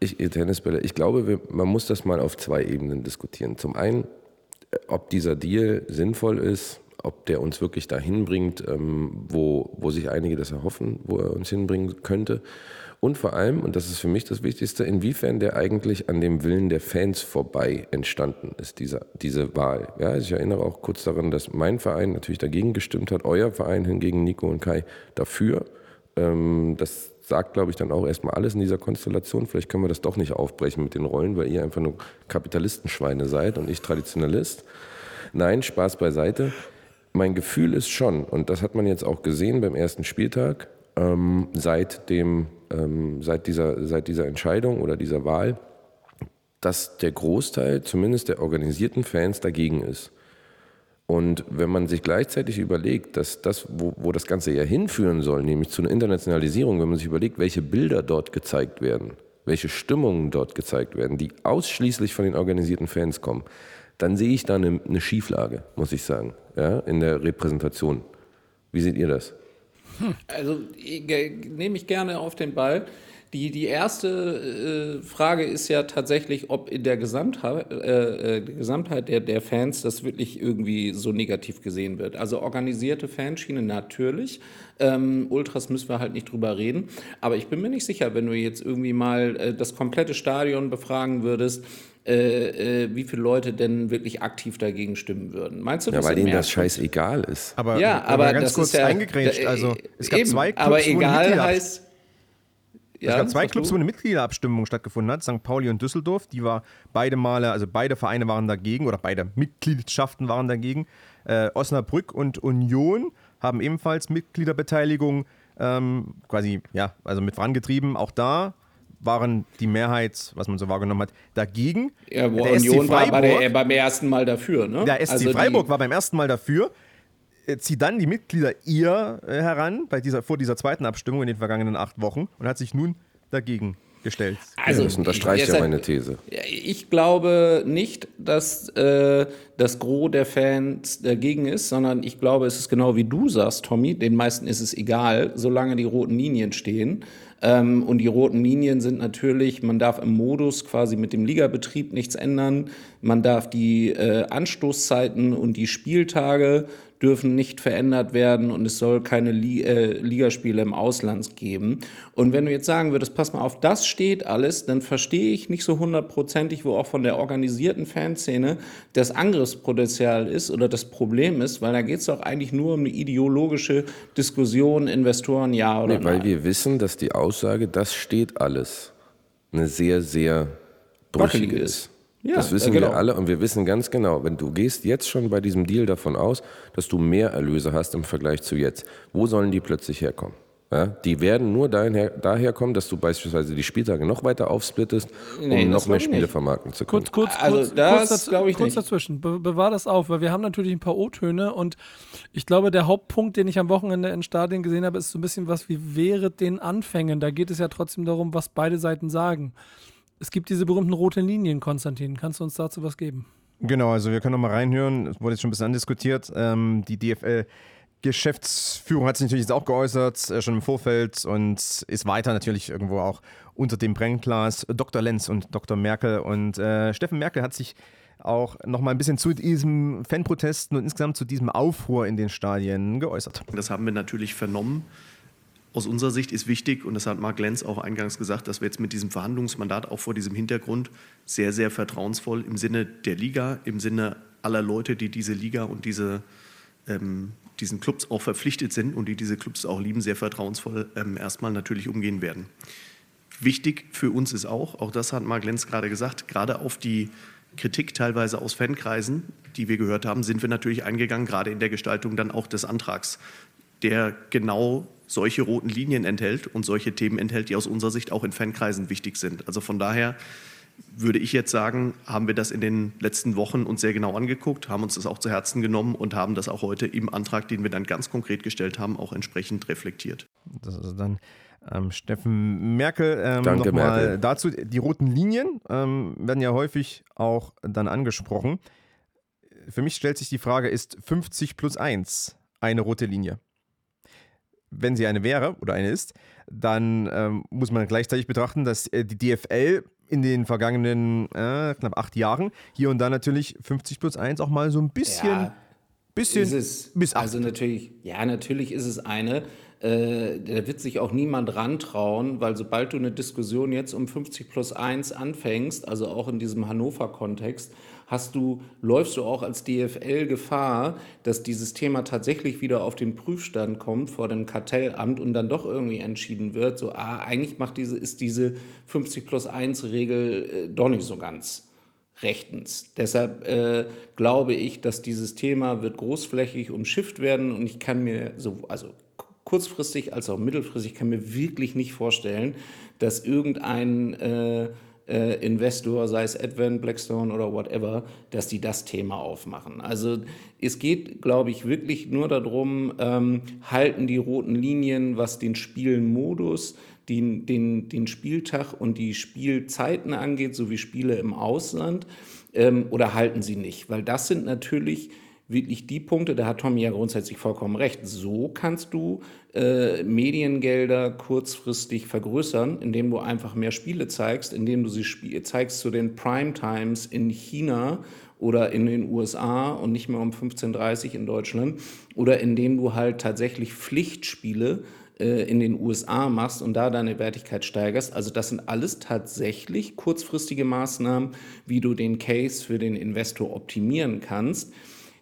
ich, Tennisbälle, ich glaube, wir, man muss das mal auf zwei Ebenen diskutieren. Zum einen, äh, ob dieser Deal sinnvoll ist, ob der uns wirklich dahin bringt, ähm, wo, wo sich einige das erhoffen, wo er uns hinbringen könnte. Und vor allem, und das ist für mich das Wichtigste, inwiefern der eigentlich an dem Willen der Fans vorbei entstanden ist, dieser, diese Wahl. Ja, ich erinnere auch kurz daran, dass mein Verein natürlich dagegen gestimmt hat, euer Verein hingegen, Nico und Kai, dafür. Ähm, das sagt, glaube ich, dann auch erstmal alles in dieser Konstellation. Vielleicht können wir das doch nicht aufbrechen mit den Rollen, weil ihr einfach nur Kapitalistenschweine seid und ich Traditionalist. Nein, Spaß beiseite. Mein Gefühl ist schon, und das hat man jetzt auch gesehen beim ersten Spieltag, ähm, seit dem ähm, seit, dieser, seit dieser Entscheidung oder dieser Wahl, dass der Großteil, zumindest der organisierten Fans, dagegen ist. Und wenn man sich gleichzeitig überlegt, dass das, wo, wo das Ganze ja hinführen soll, nämlich zu einer Internationalisierung, wenn man sich überlegt, welche Bilder dort gezeigt werden, welche Stimmungen dort gezeigt werden, die ausschließlich von den organisierten Fans kommen, dann sehe ich da eine, eine Schieflage, muss ich sagen, ja, in der Repräsentation. Wie seht ihr das? Also nehme ich gerne auf den Ball. Die, die erste äh, Frage ist ja tatsächlich, ob in der Gesamtheit, äh, äh, Gesamtheit der, der Fans das wirklich irgendwie so negativ gesehen wird. Also organisierte Fanschiene natürlich. Ähm, Ultras müssen wir halt nicht drüber reden. Aber ich bin mir nicht sicher, wenn du jetzt irgendwie mal äh, das komplette Stadion befragen würdest, äh, äh, wie viele Leute denn wirklich aktiv dagegen stimmen würden. Meinst du, Ja, das weil denen das scheißegal ist. Aber, ja, aber aber ganz das kurz ist ja, eingegrätscht. da- Also, es gab eben, zwei Clubs, aber wo eine egal Mitglieder- heißt. es gab zwei Clubs, du? wo eine Mitgliederabstimmung stattgefunden hat, St. Pauli und Düsseldorf. Die war beide Male, also beide Vereine waren dagegen oder beide Mitgliedschaften waren dagegen. Äh, Osnabrück und Union haben ebenfalls Mitgliederbeteiligung ähm, quasi, ja, also mit vorangetrieben. Auch da waren die Mehrheit, was man so wahrgenommen hat, dagegen. Ja, wo Der SC Union war bei der, Freiburg- beim ersten Mal dafür. Ne? der SC Also Freiburg war beim ersten Mal dafür, äh, zieht dann die Mitglieder ihr äh, heran bei dieser, vor dieser zweiten Abstimmung in den vergangenen acht Wochen und hat sich nun dagegen gestellt. Also, das unterstreicht ja meine These. Ich glaube nicht, dass äh, das Gros der Fans dagegen ist, sondern ich glaube, es ist genau wie du sagst, Tommy. Den meisten ist es egal, solange die roten Linien stehen. Ähm, und die roten Linien sind natürlich, man darf im Modus quasi mit dem Ligabetrieb nichts ändern. Man darf die äh, Anstoßzeiten und die Spieltage dürfen nicht verändert werden und es soll keine Li äh, Ligaspiele im Ausland geben. Und wenn du jetzt sagen würdest, pass mal auf, das steht alles, dann verstehe ich nicht so hundertprozentig, wo auch von der organisierten Fanszene das Angriffspotenzial ist oder das Problem ist, weil da geht es doch eigentlich nur um eine ideologische Diskussion, Investoren ja oder Nee, weil nein. wir wissen, dass die Aussage, das steht alles, eine sehr, sehr brüchige ist. Ja, das wissen äh, genau. wir alle und wir wissen ganz genau, wenn du gehst jetzt schon bei diesem Deal davon aus, dass du mehr Erlöse hast im Vergleich zu jetzt. Wo sollen die plötzlich herkommen? Ja, die werden nur daher, daher kommen, dass du beispielsweise die Spieltage noch weiter aufsplittest, um Nee, noch mehr Spiele nicht. vermarkten zu können. Kurz, kurz, Also kurz, das kurz, daz ich kurz nicht. dazwischen. Be bewahr das auf, weil wir haben natürlich ein paar O-Töne und ich glaube, der Hauptpunkt, den ich am Wochenende in Stadien gesehen habe, ist so ein bisschen was wie wäre den Anfängen. Da geht es ja trotzdem darum, was beide Seiten sagen. Es gibt diese berühmten roten Linien, Konstantin. Kannst du uns dazu was geben? Genau, also wir können noch mal reinhören. Es wurde jetzt schon ein bisschen andiskutiert. Ähm, die DFL Geschäftsführung hat sich natürlich jetzt auch geäußert, äh, schon im Vorfeld und ist weiter natürlich irgendwo auch unter dem Brennglas. Dr. Lenz und Dr. Merkel und äh, Steffen Merkel hat sich auch noch mal ein bisschen zu diesem Fanprotesten und insgesamt zu diesem Aufruhr in den Stadien geäußert. Das haben wir natürlich vernommen. Aus unserer Sicht ist wichtig, und das hat Mark Lenz auch eingangs gesagt, dass wir jetzt mit diesem Verhandlungsmandat auch vor diesem Hintergrund sehr, sehr vertrauensvoll im Sinne der Liga, im Sinne aller Leute, die diese Liga und diese, ähm, diesen Clubs auch verpflichtet sind und die diese Clubs auch lieben, sehr vertrauensvoll ähm, erstmal natürlich umgehen werden. Wichtig für uns ist auch, auch das hat Mark Lenz gerade gesagt, gerade auf die Kritik teilweise aus Fankreisen, die wir gehört haben, sind wir natürlich eingegangen, gerade in der Gestaltung dann auch des Antrags, der genau solche roten Linien enthält und solche Themen enthält, die aus unserer Sicht auch in Fankreisen wichtig sind. Also von daher würde ich jetzt sagen, haben wir das in den letzten Wochen uns sehr genau angeguckt, haben uns das auch zu Herzen genommen und haben das auch heute im Antrag, den wir dann ganz konkret gestellt haben, auch entsprechend reflektiert. Das ist dann ähm, Steffen Merkel. Ähm, nochmal. Dazu, die roten Linien ähm, werden ja häufig auch dann angesprochen. Für mich stellt sich die Frage, ist 50 plus 1 eine rote Linie? Wenn sie eine wäre oder eine ist, dann ähm, muss man gleichzeitig betrachten, dass äh, die DFL in den vergangenen äh, knapp acht Jahren hier und da natürlich 50 plus 1 auch mal so ein bisschen, Ja, bisschen ist es, bis acht. Also natürlich, ja, natürlich ist es eine. Äh, da wird sich auch niemand rantrauen, weil sobald du eine Diskussion jetzt um 50 plus 1 anfängst, also auch in diesem Hannover-Kontext, hast du, läufst du auch als DFL Gefahr, dass dieses Thema tatsächlich wieder auf den Prüfstand kommt vor dem Kartellamt und dann doch irgendwie entschieden wird, so, ah, eigentlich macht diese, ist diese 50 plus 1 Regel äh, doch nicht so ganz rechtens. Deshalb äh, glaube ich, dass dieses Thema wird großflächig umschifft werden und ich kann mir so, also kurzfristig als auch mittelfristig, kann mir wirklich nicht vorstellen, dass irgendein äh, äh, Investor, sei es Advent, Blackstone oder whatever, dass die das Thema aufmachen. Also es geht, glaube ich, wirklich nur darum, ähm, halten die roten Linien, was den Spielmodus, den, den, den Spieltag und die Spielzeiten angeht, sowie Spiele im Ausland, ähm, oder halten sie nicht? Weil das sind natürlich wirklich die Punkte, da hat Tommy ja grundsätzlich vollkommen recht. So kannst du äh, Mediengelder kurzfristig vergrößern, indem du einfach mehr Spiele zeigst, indem du sie spie zeigst zu den Primetimes in China oder in den USA und nicht mehr um 15.30 Uhr in Deutschland oder indem du halt tatsächlich Pflichtspiele äh, in den USA machst und da deine Wertigkeit steigerst. Also das sind alles tatsächlich kurzfristige Maßnahmen, wie du den Case für den Investor optimieren kannst.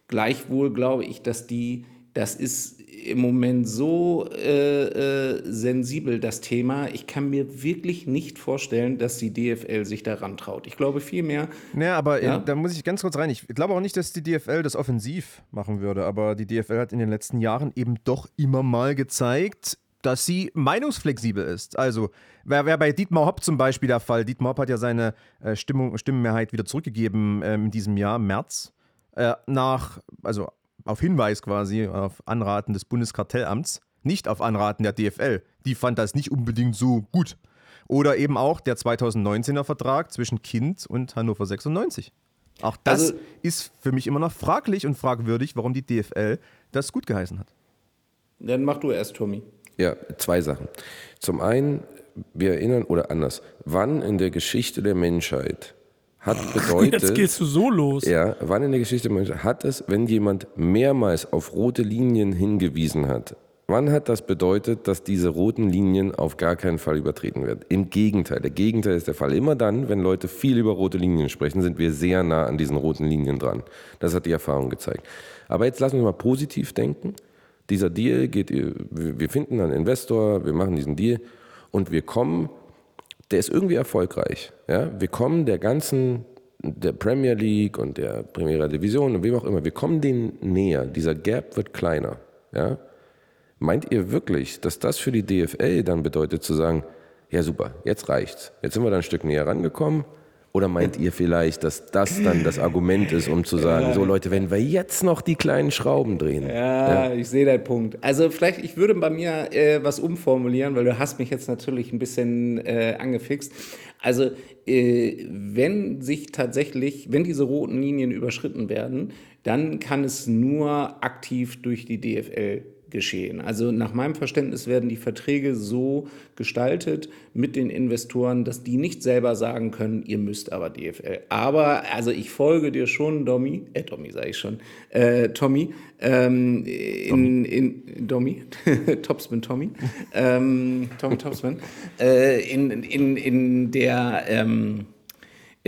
Gleichwohl glaube ich, dass die, das ist im Moment so äh, äh, sensibel, das Thema. Ich kann mir wirklich nicht vorstellen, dass die DFL sich daran traut. Ich glaube vielmehr. Naja, aber Ja? da muss ich ganz kurz rein. Ich glaube auch nicht, dass die DFL das offensiv machen würde, aber die DFL hat in den letzten Jahren eben doch immer mal gezeigt, dass sie meinungsflexibel ist. Also, wäre wär bei Dietmar Hopp zum Beispiel der Fall. Dietmar Hopp hat ja seine äh, Stimmung, Stimmenmehrheit wieder zurückgegeben ähm, in diesem Jahr, März, äh, nach, also auf Hinweis quasi, auf Anraten des Bundeskartellamts, nicht auf Anraten der DFL. Die fand das nicht unbedingt so gut. Oder eben auch der 2019er Vertrag zwischen Kind und Hannover 96. Auch das Also- ist für mich immer noch fraglich und fragwürdig, warum die DFL das gut geheißen hat. Dann mach du erst, Tommy. Ja, zwei Sachen. Zum einen, wir erinnern, oder anders, wann in der Geschichte der Menschheit hat bedeutet. Jetzt gehst du so los. Ja, wann in der Geschichte hat es, wenn jemand mehrmals auf rote Linien hingewiesen hat, wann hat das bedeutet, dass diese roten Linien auf gar keinen Fall übertreten werden? Im Gegenteil. Der Gegenteil ist der Fall. Immer dann, wenn Leute viel über rote Linien sprechen, sind wir sehr nah an diesen roten Linien dran. Das hat die Erfahrung gezeigt. Aber jetzt lassen wir mal positiv denken. Dieser Deal geht, wir finden einen Investor, wir machen diesen Deal und wir kommen, der ist irgendwie erfolgreich. Ja? Wir kommen der ganzen, der Premier League und der Primera Division und wem auch immer, wir kommen denen näher. Dieser Gap wird kleiner. Ja? Meint ihr wirklich, dass das für die DFL dann bedeutet zu sagen, ja super, jetzt reicht's. Jetzt sind wir da ein Stück näher rangekommen. Oder meint ihr vielleicht, dass das dann das Argument ist, um zu sagen, so Leute, wenn wir jetzt noch die kleinen Schrauben drehen. Ja, ich sehe deinen Punkt. Also vielleicht, ich würde bei mir äh, was umformulieren, weil du hast mich jetzt natürlich ein bisschen äh, angefixt. Also äh, wenn sich tatsächlich, wenn diese roten Linien überschritten werden, dann kann es nur aktiv durch die DFL geschehen. Also nach meinem Verständnis werden die Verträge so gestaltet mit den Investoren, dass die nicht selber sagen können, ihr müsst aber DFL. Aber also ich folge dir schon, Domi, äh Domi sage ich schon, äh, Tommy, ähm, in, in Domi, (laughs) Topsman Tommy, ähm, Tommy Topsman, äh, in, in, in der ähm,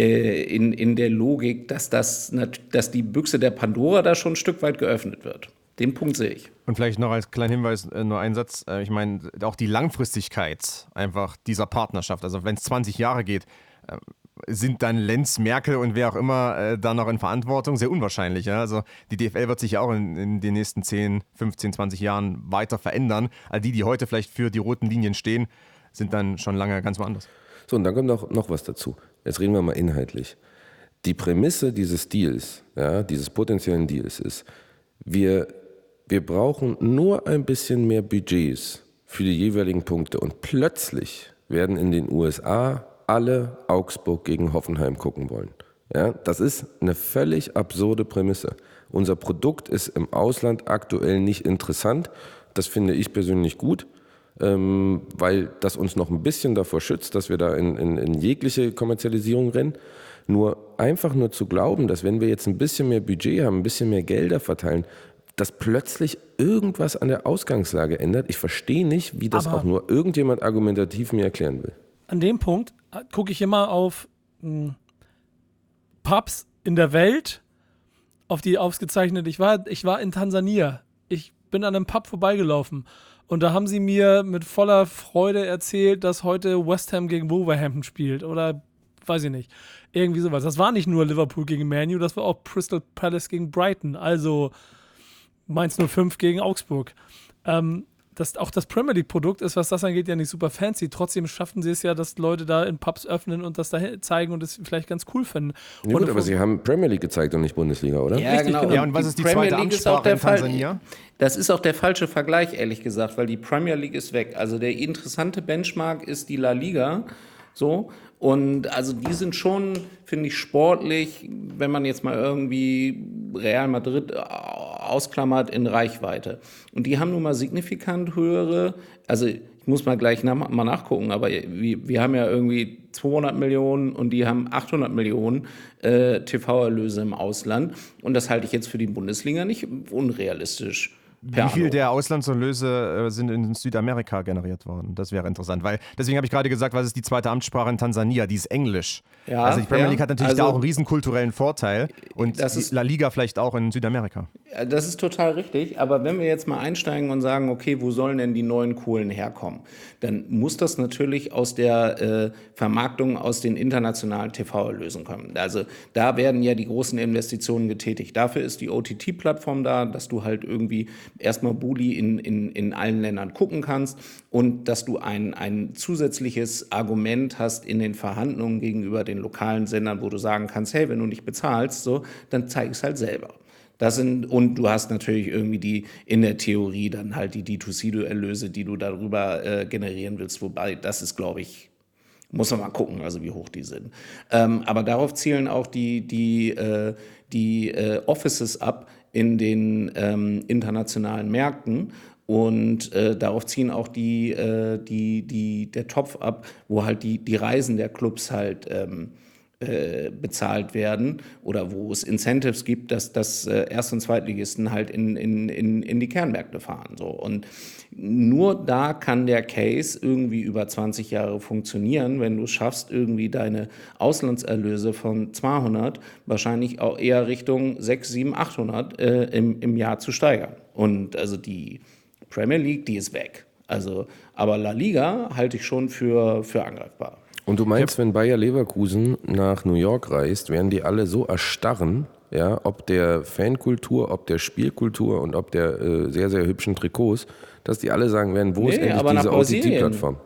äh, in, in der Logik, dass, das, dass die Büchse der Pandora da schon ein Stück weit geöffnet wird. Den Punkt sehe ich. Und vielleicht noch als kleinen Hinweis, äh, nur ein Satz. Äh, ich meine, auch die Langfristigkeit einfach dieser Partnerschaft, also wenn es 20 Jahre geht, äh, sind dann Lenz, Merkel und wer auch immer äh, da noch in Verantwortung? Sehr unwahrscheinlich. Ja? Also die DFL wird sich ja auch in, in den nächsten 10, 15, 20 Jahren weiter verändern. All die, die heute vielleicht für die roten Linien stehen, sind dann schon lange ganz woanders. So, und dann kommt noch, noch was dazu. Jetzt reden wir mal inhaltlich. Die Prämisse dieses Deals, ja, dieses potenziellen Deals ist, wir, wir brauchen nur ein bisschen mehr Budgets für die jeweiligen Punkte und plötzlich werden in den USA alle Augsburg gegen Hoffenheim gucken wollen. Ja, das ist eine völlig absurde Prämisse. Unser Produkt ist im Ausland aktuell nicht interessant. Das finde ich persönlich gut ähm, weil das uns noch ein bisschen davor schützt, dass wir da in, in, in jegliche Kommerzialisierung rennen. Nur einfach nur zu glauben, dass wenn wir jetzt ein bisschen mehr Budget haben, ein bisschen mehr Gelder verteilen, dass plötzlich irgendwas an der Ausgangslage ändert. Ich verstehe nicht, wie das Aber- auch nur irgendjemand argumentativ mir erklären will. An dem Punkt äh, gucke ich immer auf mh, Pubs in der Welt, auf die ausgezeichnet. Ich war, ich war in Tansania. Ich bin an einem Pub vorbeigelaufen. Und da haben sie mir mit voller Freude erzählt, dass heute West Ham gegen Wolverhampton spielt. Oder weiß ich nicht. Irgendwie sowas. Das war nicht nur Liverpool gegen Manu, das war auch Crystal Palace gegen Brighton. Also Mainz 05 gegen Augsburg. Ähm, dass auch das Premier League-Produkt ist, was das angeht, ja nicht super fancy. Trotzdem schaffen sie es ja, dass Leute da in Pubs öffnen und das da zeigen und es vielleicht ganz cool finden. Ja, gut, aber sie haben Premier League gezeigt und nicht Bundesliga, oder? Ja, Richtig, genau. Ja, und was ist die Premier zweite League Amtssprache in Tansania? Das ist auch der falsche Vergleich, ehrlich gesagt, weil die Premier League ist weg. Also der interessante Benchmark ist die La Liga. So. Und also die sind schon, finde ich, sportlich, wenn man jetzt mal irgendwie Real Madrid ausklammert, in Reichweite. Und die haben nun mal signifikant höhere, also ich muss mal gleich nach, mal nachgucken, aber wir, wir haben ja irgendwie 200 Millionen und die haben 800 Millionen äh, TV-Erlöse im Ausland. Und das halte ich jetzt für die Bundesliga nicht unrealistisch. Wie viel der Auslandserlöse äh, sind in Südamerika generiert worden? Das wäre interessant, weil deswegen habe ich gerade gesagt, was ist die zweite Amtssprache in Tansania? Die ist Englisch. Ja, also die Premier League hat natürlich also, da auch einen riesen kulturellen Vorteil und das ist, La Liga vielleicht auch in Südamerika. Das ist total richtig, aber wenn wir jetzt mal einsteigen und sagen, okay, wo sollen denn die neuen Kohlen herkommen? Dann muss das natürlich aus der äh, Vermarktung aus den internationalen TV-Erlösen kommen. Also da werden ja die großen Investitionen getätigt. Dafür ist die OTT-Plattform da, dass du halt irgendwie erstmal Bully in, in, in allen Ländern gucken kannst und dass du ein, ein zusätzliches Argument hast in den Verhandlungen gegenüber den lokalen Sendern, wo du sagen kannst, hey, wenn du nicht bezahlst, so, dann zeig es halt selber. Das sind, und du hast natürlich irgendwie die, in der Theorie dann halt die D2C-Erlöse, die du darüber äh, generieren willst, wobei das ist, glaube ich, muss man mal gucken, also wie hoch die sind. Ähm, aber darauf zielen auch die, die, äh, die äh, Offices ab, in den ähm, internationalen Märkten. Und äh, darauf ziehen auch die, äh, die, die, der Topf ab, wo halt die, die Reisen der Clubs halt ähm, äh, bezahlt werden oder wo es Incentives gibt, dass, dass äh, Erst- und Zweitligisten halt in, in, in, in die Kernmärkte fahren. So. Und nur da kann der Case irgendwie über 20 Jahre funktionieren, wenn du es schaffst, irgendwie deine Auslandserlöse von 200 wahrscheinlich auch eher Richtung 6, 7, 800 äh, im, im Jahr zu steigern. Und also die Premier League, die ist weg. Also, aber La Liga halte ich schon für, für angreifbar. Und du meinst, wenn Bayer Leverkusen nach New York reist, werden die alle so erstarren, ja, ob der Fankultur, ob der Spielkultur und ob der äh, sehr, sehr hübschen Trikots, dass die alle sagen werden, wo nee, ist endlich diese OTT-Plattform?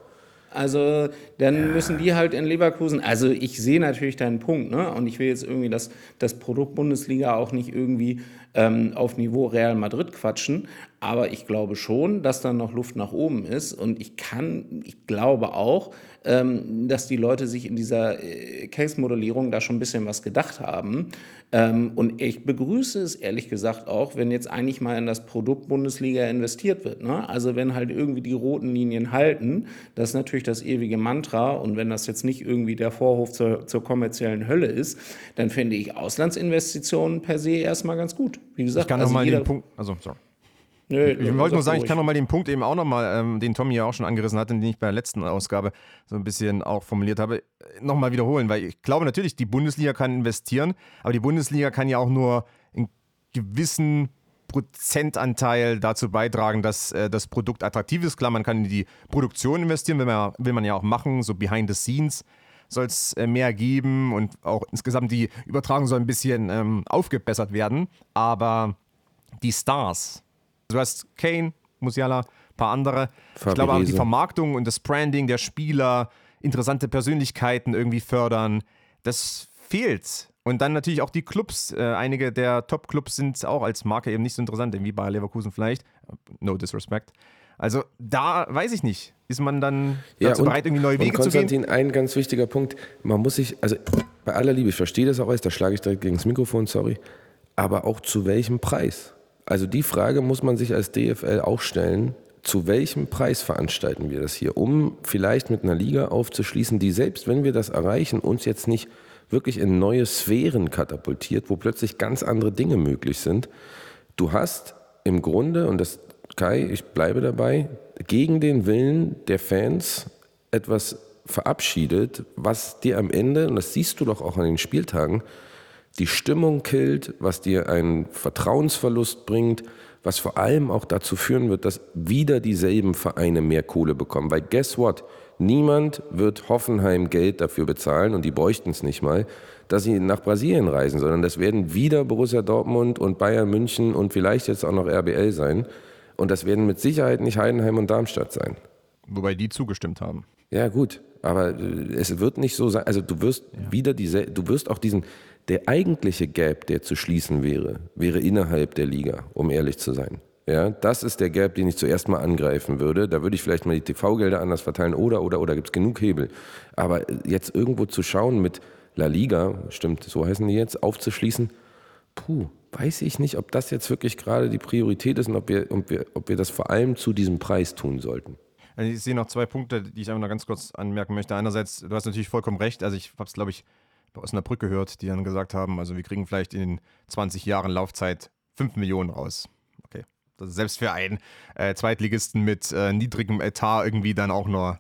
Also dann ja. müssen die halt in Leverkusen, also ich sehe natürlich deinen Punkt, ne? Und ich will jetzt irgendwie das, das Produkt Bundesliga auch nicht irgendwie ähm, auf Niveau Real Madrid quatschen, aber ich glaube schon, dass da noch Luft nach oben ist. Und ich kann, ich glaube auch, ähm, dass die Leute sich in dieser äh, Case-Modellierung da schon ein bisschen was gedacht haben. Ähm, und ich begrüße es ehrlich gesagt auch, wenn jetzt eigentlich mal in das Produkt Bundesliga investiert wird. Ne? Also wenn halt irgendwie die roten Linien halten, das ist natürlich das ewige Mantra. Und wenn das jetzt nicht irgendwie der Vorhof zur, zur kommerziellen Hölle ist, dann finde ich Auslandsinvestitionen per se erstmal ganz gut. Wie gesagt, ich kann also nochmal den Punkt, also sorry. Nö, ich wollte nur sagen, ich kann noch mal den Punkt eben auch noch mal, ähm, den Tommy ja auch schon angerissen hat, den ich bei der letzten Ausgabe so ein bisschen auch formuliert habe, noch mal wiederholen, weil ich glaube natürlich, die Bundesliga kann investieren, aber die Bundesliga kann ja auch nur einen gewissen Prozentanteil dazu beitragen, dass äh, das Produkt attraktiv ist. Klar, man kann in die Produktion investieren, will man, will man ja auch machen, so behind the scenes soll es äh, mehr geben und auch insgesamt die Übertragung soll ein bisschen ähm, aufgebessert werden, aber die Stars, Du hast Kane, Musiala, ein paar andere. Fabi ich glaube auch die Vermarktung und das Branding der Spieler, interessante Persönlichkeiten irgendwie fördern, das fehlt. Und dann natürlich auch die Clubs. Äh, einige der Top-Clubs sind auch als Marke eben nicht so interessant, wie bei Leverkusen vielleicht. No disrespect. Also da weiß ich nicht. Ist man dann ja, dazu und, bereit, irgendwie neue Wege zu gehen? Konstantin, ein ganz wichtiger Punkt. Man muss sich, also bei aller Liebe, ich verstehe das auch alles, da schlage ich direkt gegen das Mikrofon, sorry. Aber auch zu welchem Preis? Also die Frage muss man sich als DFL auch stellen. Zu welchem Preis veranstalten wir das hier, um vielleicht mit einer Liga aufzuschließen, die selbst wenn wir das erreichen, uns jetzt nicht wirklich in neue Sphären katapultiert, wo plötzlich ganz andere Dinge möglich sind. Du hast im Grunde, und das Kai, ich bleibe dabei, gegen den Willen der Fans etwas verabschiedet, was dir am Ende, und das siehst du doch auch an den Spieltagen, die Stimmung killt, was dir einen Vertrauensverlust bringt, was vor allem auch dazu führen wird, dass wieder dieselben Vereine mehr Kohle bekommen. Weil guess what? Niemand wird Hoffenheim Geld dafür bezahlen und die bräuchten es nicht mal, dass sie nach Brasilien reisen, sondern das werden wieder Borussia Dortmund und Bayern München und vielleicht jetzt auch noch RBL sein. Und das werden mit Sicherheit nicht Heidenheim und Darmstadt sein. Wobei die zugestimmt haben. Ja, gut. Aber äh, es wird nicht so sein. Also du wirst wieder diese, du wirst auch diesen, der eigentliche Gap, der zu schließen wäre, wäre innerhalb der Liga, um ehrlich zu sein. Ja, das ist der Gap, den ich zuerst mal angreifen würde. Da würde ich vielleicht mal die TV-Gelder anders verteilen oder, oder, oder, gibt es genug Hebel. Aber jetzt irgendwo zu schauen mit La Liga, stimmt, so heißen die jetzt, aufzuschließen, puh, weiß ich nicht, ob das jetzt wirklich gerade die Priorität ist und ob wir, ob wir, ob wir das vor allem zu diesem Preis tun sollten. Also ich sehe noch zwei Punkte, die ich einfach noch ganz kurz anmerken möchte. Einerseits, du hast natürlich vollkommen recht. Also ich habe es, glaube ich, aus einer Brücke gehört, die dann gesagt haben, also wir kriegen vielleicht in den 20 Jahren Laufzeit 5 Millionen raus. Okay. Das ist selbst für einen äh, Zweitligisten mit äh, niedrigem Etat irgendwie dann auch nur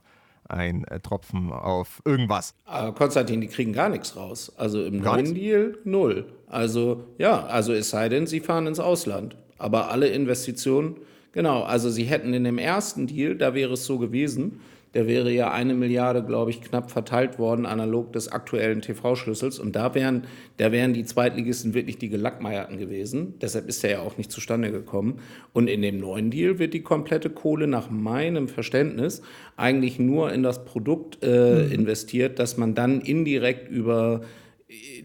ein äh, Tropfen auf irgendwas. Aber Konstantin, die kriegen gar nichts raus. Also im neuen Deal null. Also ja, also es sei denn, sie fahren ins Ausland. Aber alle Investitionen, genau, also sie hätten in dem ersten Deal, da wäre es so gewesen, der wäre ja eine Milliarde, glaube ich, knapp verteilt worden, analog des aktuellen TV-Schlüssels. Und da wären, da wären die Zweitligisten wirklich die Gelackmeierten gewesen. Deshalb ist der ja auch nicht zustande gekommen. Und in dem neuen Deal wird die komplette Kohle nach meinem Verständnis eigentlich nur in das Produkt äh, investiert, dass man dann indirekt über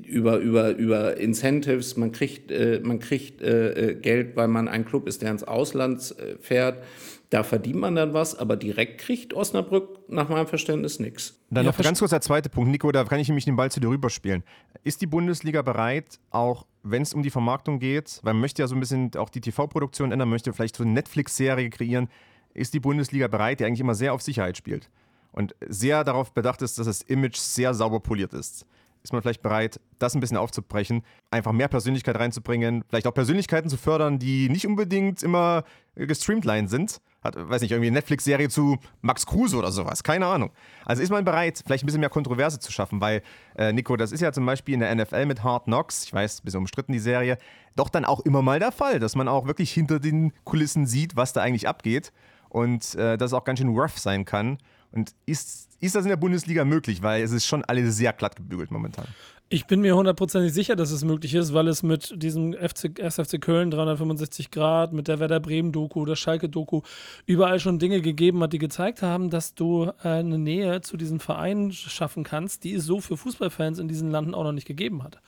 über, über, über Incentives, man kriegt, äh, man kriegt äh, äh, Geld, weil man ein Club ist, der ins Ausland äh, fährt. Da verdient man dann was, aber direkt kriegt Osnabrück nach meinem Verständnis nichts. Dann noch ganz kurz der zweite Punkt. Nico, da kann ich nämlich den Ball zu dir rüberspielen. Ist die Bundesliga bereit, auch wenn es um die Vermarktung geht, weil man möchte ja so ein bisschen auch die TV-Produktion ändern, möchte vielleicht so eine Netflix-Serie kreieren, ist die Bundesliga bereit, die eigentlich immer sehr auf Sicherheit spielt und sehr darauf bedacht ist, dass das Image sehr sauber poliert ist? Ist man vielleicht bereit, das ein bisschen aufzubrechen, einfach mehr Persönlichkeit reinzubringen, vielleicht auch Persönlichkeiten zu fördern, die nicht unbedingt immer gestreamlined sind? Hat, weiß nicht, irgendwie eine Netflix-Serie zu Max Kruse oder sowas, keine Ahnung. Also ist man bereit, vielleicht ein bisschen mehr Kontroverse zu schaffen, weil, äh, Nico, das ist ja zum Beispiel in der NFL mit Hard Knocks, ich weiß, ein bisschen umstritten die Serie, doch dann auch immer mal der Fall, dass man auch wirklich hinter den Kulissen sieht, was da eigentlich abgeht und äh, dass es auch ganz schön rough sein kann. Und ist, ist das in der Bundesliga möglich? Weil es ist schon alles sehr glatt gebügelt momentan. Ich bin mir hundertprozentig sicher, dass es möglich ist, weil es mit diesem FC, SFC Köln 365 Grad, mit der Werder Bremen Doku, der Schalke Doku überall schon Dinge gegeben hat, die gezeigt haben, dass du äh, eine Nähe zu diesen Vereinen schaffen kannst, die es so für Fußballfans in diesen Landen auch noch nicht gegeben hat.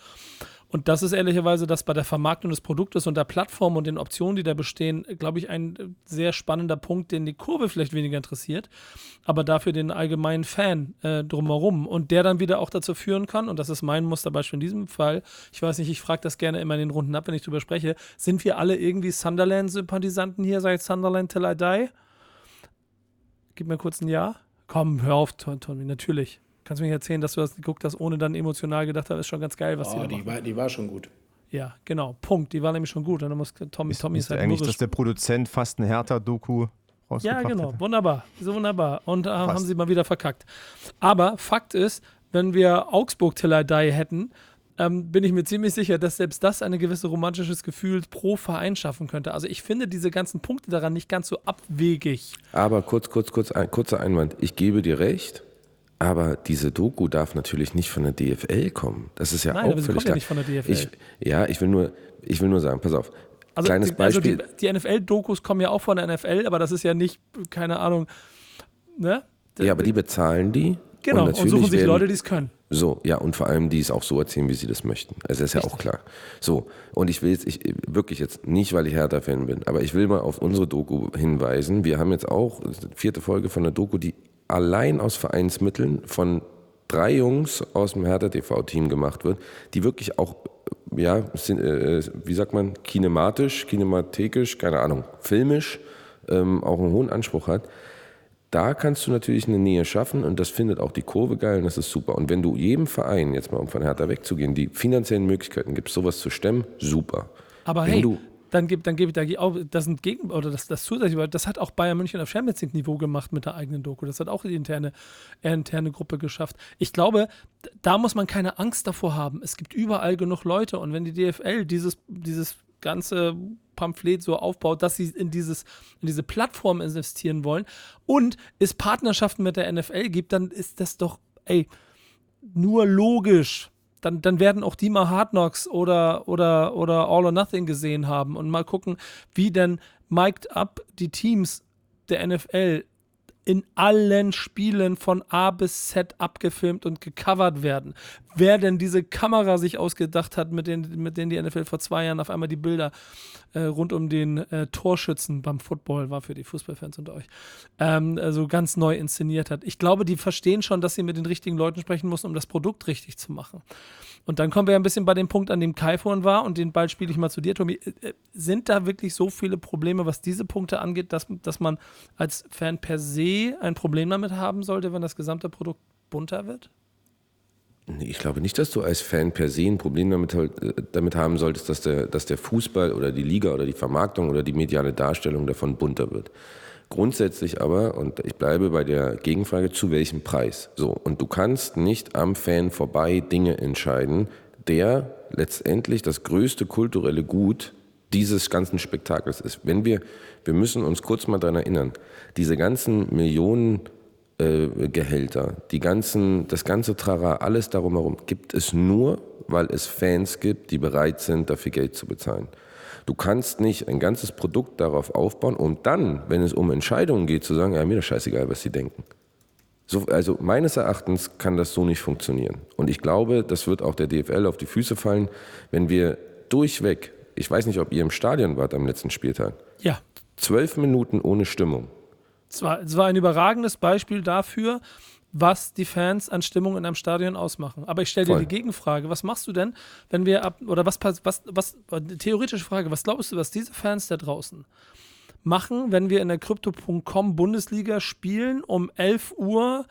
Und das ist ehrlicherweise das bei der Vermarktung des Produktes und der Plattform und den Optionen, die da bestehen, glaube ich, ein sehr spannender Punkt, den die Kurve vielleicht weniger interessiert, aber dafür den allgemeinen Fan äh, drumherum und der dann wieder auch dazu führen kann, und das ist mein Musterbeispiel in diesem Fall, ich weiß nicht, ich frage das gerne immer in den Runden ab, wenn ich drüber spreche, sind wir alle irgendwie Sunderland-Sympathisanten hier, seit Sunderland till I die? Gib mir kurz ein Ja. Komm, hör auf, Tommy, natürlich. Kannst du mir nicht erzählen, dass du das geguckt hast, ohne dann emotional gedacht hast, ist schon ganz geil, was Oh, die da die, machen. war, die war schon gut. Ja, genau. Punkt. Die war nämlich schon gut. Und dann muss Tommy, Tommy ist Ist halt eigentlich, dass der Produzent fast eine Hertha-Doku Ja, rausgebracht genau. hätte? Wunderbar. So wunderbar. Und äh, haben sie mal wieder verkackt. Aber Fakt ist, wenn wir Augsburg Till I Die hätten, ähm, bin ich mir ziemlich sicher, dass selbst das ein gewisses romantisches Gefühl pro Verein schaffen könnte. Also ich finde diese ganzen Punkte daran nicht ganz so abwegig. Aber kurz, kurz, kurz, ein kurzer Einwand. Ich gebe dir recht, aber diese Doku darf natürlich nicht von der DFL kommen. Das ist ja Nein, auch aber sie völlig kommt ja klar. nicht von der DFL. Ich, ja, ich will nur, ich will nur sagen, pass auf. Also, Kleines die, also Beispiel. die, die NFL-Dokus kommen ja auch von der NFL, aber das ist ja nicht, keine Ahnung, ne? ja, aber die bezahlen die. Genau, und, natürlich suchen sich werden- Leute, die es können. So, ja, und vor allem, die es auch so erzählen, wie sie das möchten. Also, das ist ja auch klar. So, und ich will jetzt, ich, wirklich jetzt, nicht, weil ich Hertha-Fan bin, aber ich will mal auf unsere Doku hinweisen. Wir haben jetzt auch, vierte Folge von der Doku, die allein aus Vereinsmitteln von drei Jungs aus dem Hertha-TV-Team gemacht wird, die wirklich auch, ja, sind, äh, wie sagt man, kinematisch, kinemathekisch, keine Ahnung, filmisch, ähm, auch einen hohen Anspruch hat. Da kannst du natürlich eine Nähe schaffen und das findet auch die Kurve geil und das ist super. Und wenn du jedem Verein, jetzt mal um von Hertha wegzugehen, die finanziellen Möglichkeiten gibst, sowas zu stemmen, super. Aber wenn hey, du, dann gibt dann gibt da auch das sind gegen oder das das zusätzlich das hat auch Bayern München auf Champions League Niveau gemacht mit der eigenen Doku. Das hat auch die interne äh, interne Gruppe geschafft. Ich glaube, da muss man keine Angst davor haben. Es gibt überall genug Leute und wenn die DFL dieses dieses ganze Pamphlet so aufbaut, dass sie in dieses in diese Plattform investieren wollen und es Partnerschaften mit der NFL gibt, dann ist das doch ey nur logisch. Dann, dann werden auch die mal Hard Knocks oder, oder, oder All or Nothing gesehen haben und mal gucken, wie denn mic'd up die Teams der NFL in allen Spielen von A bis Z abgefilmt und gecovert werden. Wer denn diese Kamera sich ausgedacht hat, mit denen, mit denen die NFL vor zwei Jahren auf einmal die Bilder äh, rund um den äh, Torschützen beim Football war für die Fußballfans unter euch, ähm, also ganz neu inszeniert hat. Ich glaube, die verstehen schon, dass sie mit den richtigen Leuten sprechen müssen, um das Produkt richtig zu machen. Und dann kommen wir ein bisschen bei dem Punkt, an dem Kai vorhin war, und den Ball spiele ich mal zu dir, Tobi. Äh, äh, sind da wirklich so viele Probleme, was diese Punkte angeht, dass, dass man als Fan per se ein Problem damit haben sollte, wenn das gesamte Produkt bunter wird? Ich glaube nicht, dass du als Fan per se ein Problem damit, äh, damit haben solltest, dass der, dass der Fußball oder die Liga oder die Vermarktung oder die mediale Darstellung davon bunter wird. Grundsätzlich aber, und ich bleibe bei der Gegenfrage, zu welchem Preis? So, und du kannst nicht am Fan vorbei Dinge entscheiden, der letztendlich das größte kulturelle Gut dieses ganzen Spektakels ist. Wenn wir, wir müssen uns kurz mal daran erinnern, diese ganzen Millionen äh, Gehälter, die ganzen, das ganze Trara, alles darum herum, gibt es nur, weil es Fans gibt, die bereit sind, dafür Geld zu bezahlen. Du kannst nicht ein ganzes Produkt darauf aufbauen, um dann, wenn es um Entscheidungen geht, zu sagen, ja, mir ist scheißegal, was sie denken. So, also meines Erachtens kann das so nicht funktionieren. Und ich glaube, das wird auch der DFL auf die Füße fallen, wenn wir durchweg, ich weiß nicht, ob ihr im Stadion wart am letzten Spieltag. Ja. Zwölf Minuten ohne Stimmung. Es war, es war ein überragendes Beispiel dafür, was die Fans an Stimmung in einem Stadion ausmachen. Aber ich stelle dir die Gegenfrage, was machst du denn, wenn wir ab, oder was, was, was, theoretische Frage, was glaubst du, was diese Fans da draußen machen, wenn wir in der Crypto.com Bundesliga spielen um 11 Uhr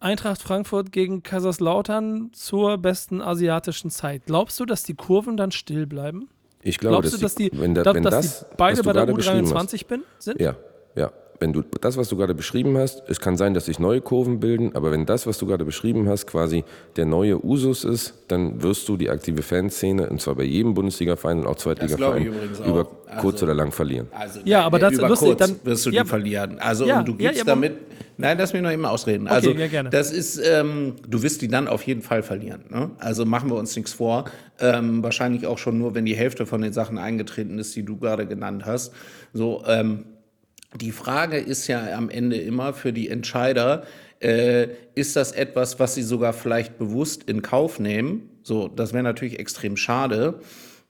Eintracht Frankfurt gegen Kaiserslautern zur besten asiatischen Zeit. Glaubst du, dass die Kurven dann still bleiben? Ich glaube, Glaubst dass du, dass die, die, wenn, da, dass, wenn dass das, die beide bei der U23 U23 bin, sind? Ja, ja wenn du das, was du gerade beschrieben hast, es kann sein, dass sich neue Kurven bilden, aber wenn das, was du gerade beschrieben hast, quasi der neue Usus ist, dann wirst du die aktive Fanszene, und zwar bei jedem Bundesliga-Verein und auch Zweitliga-Verein, über also, kurz oder lang verlieren. Also, ja, aber das über lustig, kurz dann wirst du ja, die verlieren. Also ja, und du gibst ja, damit. Nein, lass mich noch eben ausreden. Okay, also ja, gerne. das ist, ähm, du wirst die dann auf jeden Fall verlieren. Ne? Also machen wir uns nichts vor. Ähm, wahrscheinlich auch schon nur, wenn die Hälfte von den Sachen eingetreten ist, die du gerade genannt hast. So, ähm, die Frage ist ja am Ende immer für die Entscheider, äh, ist das etwas, was sie sogar vielleicht bewusst in Kauf nehmen? So, das wäre natürlich extrem schade.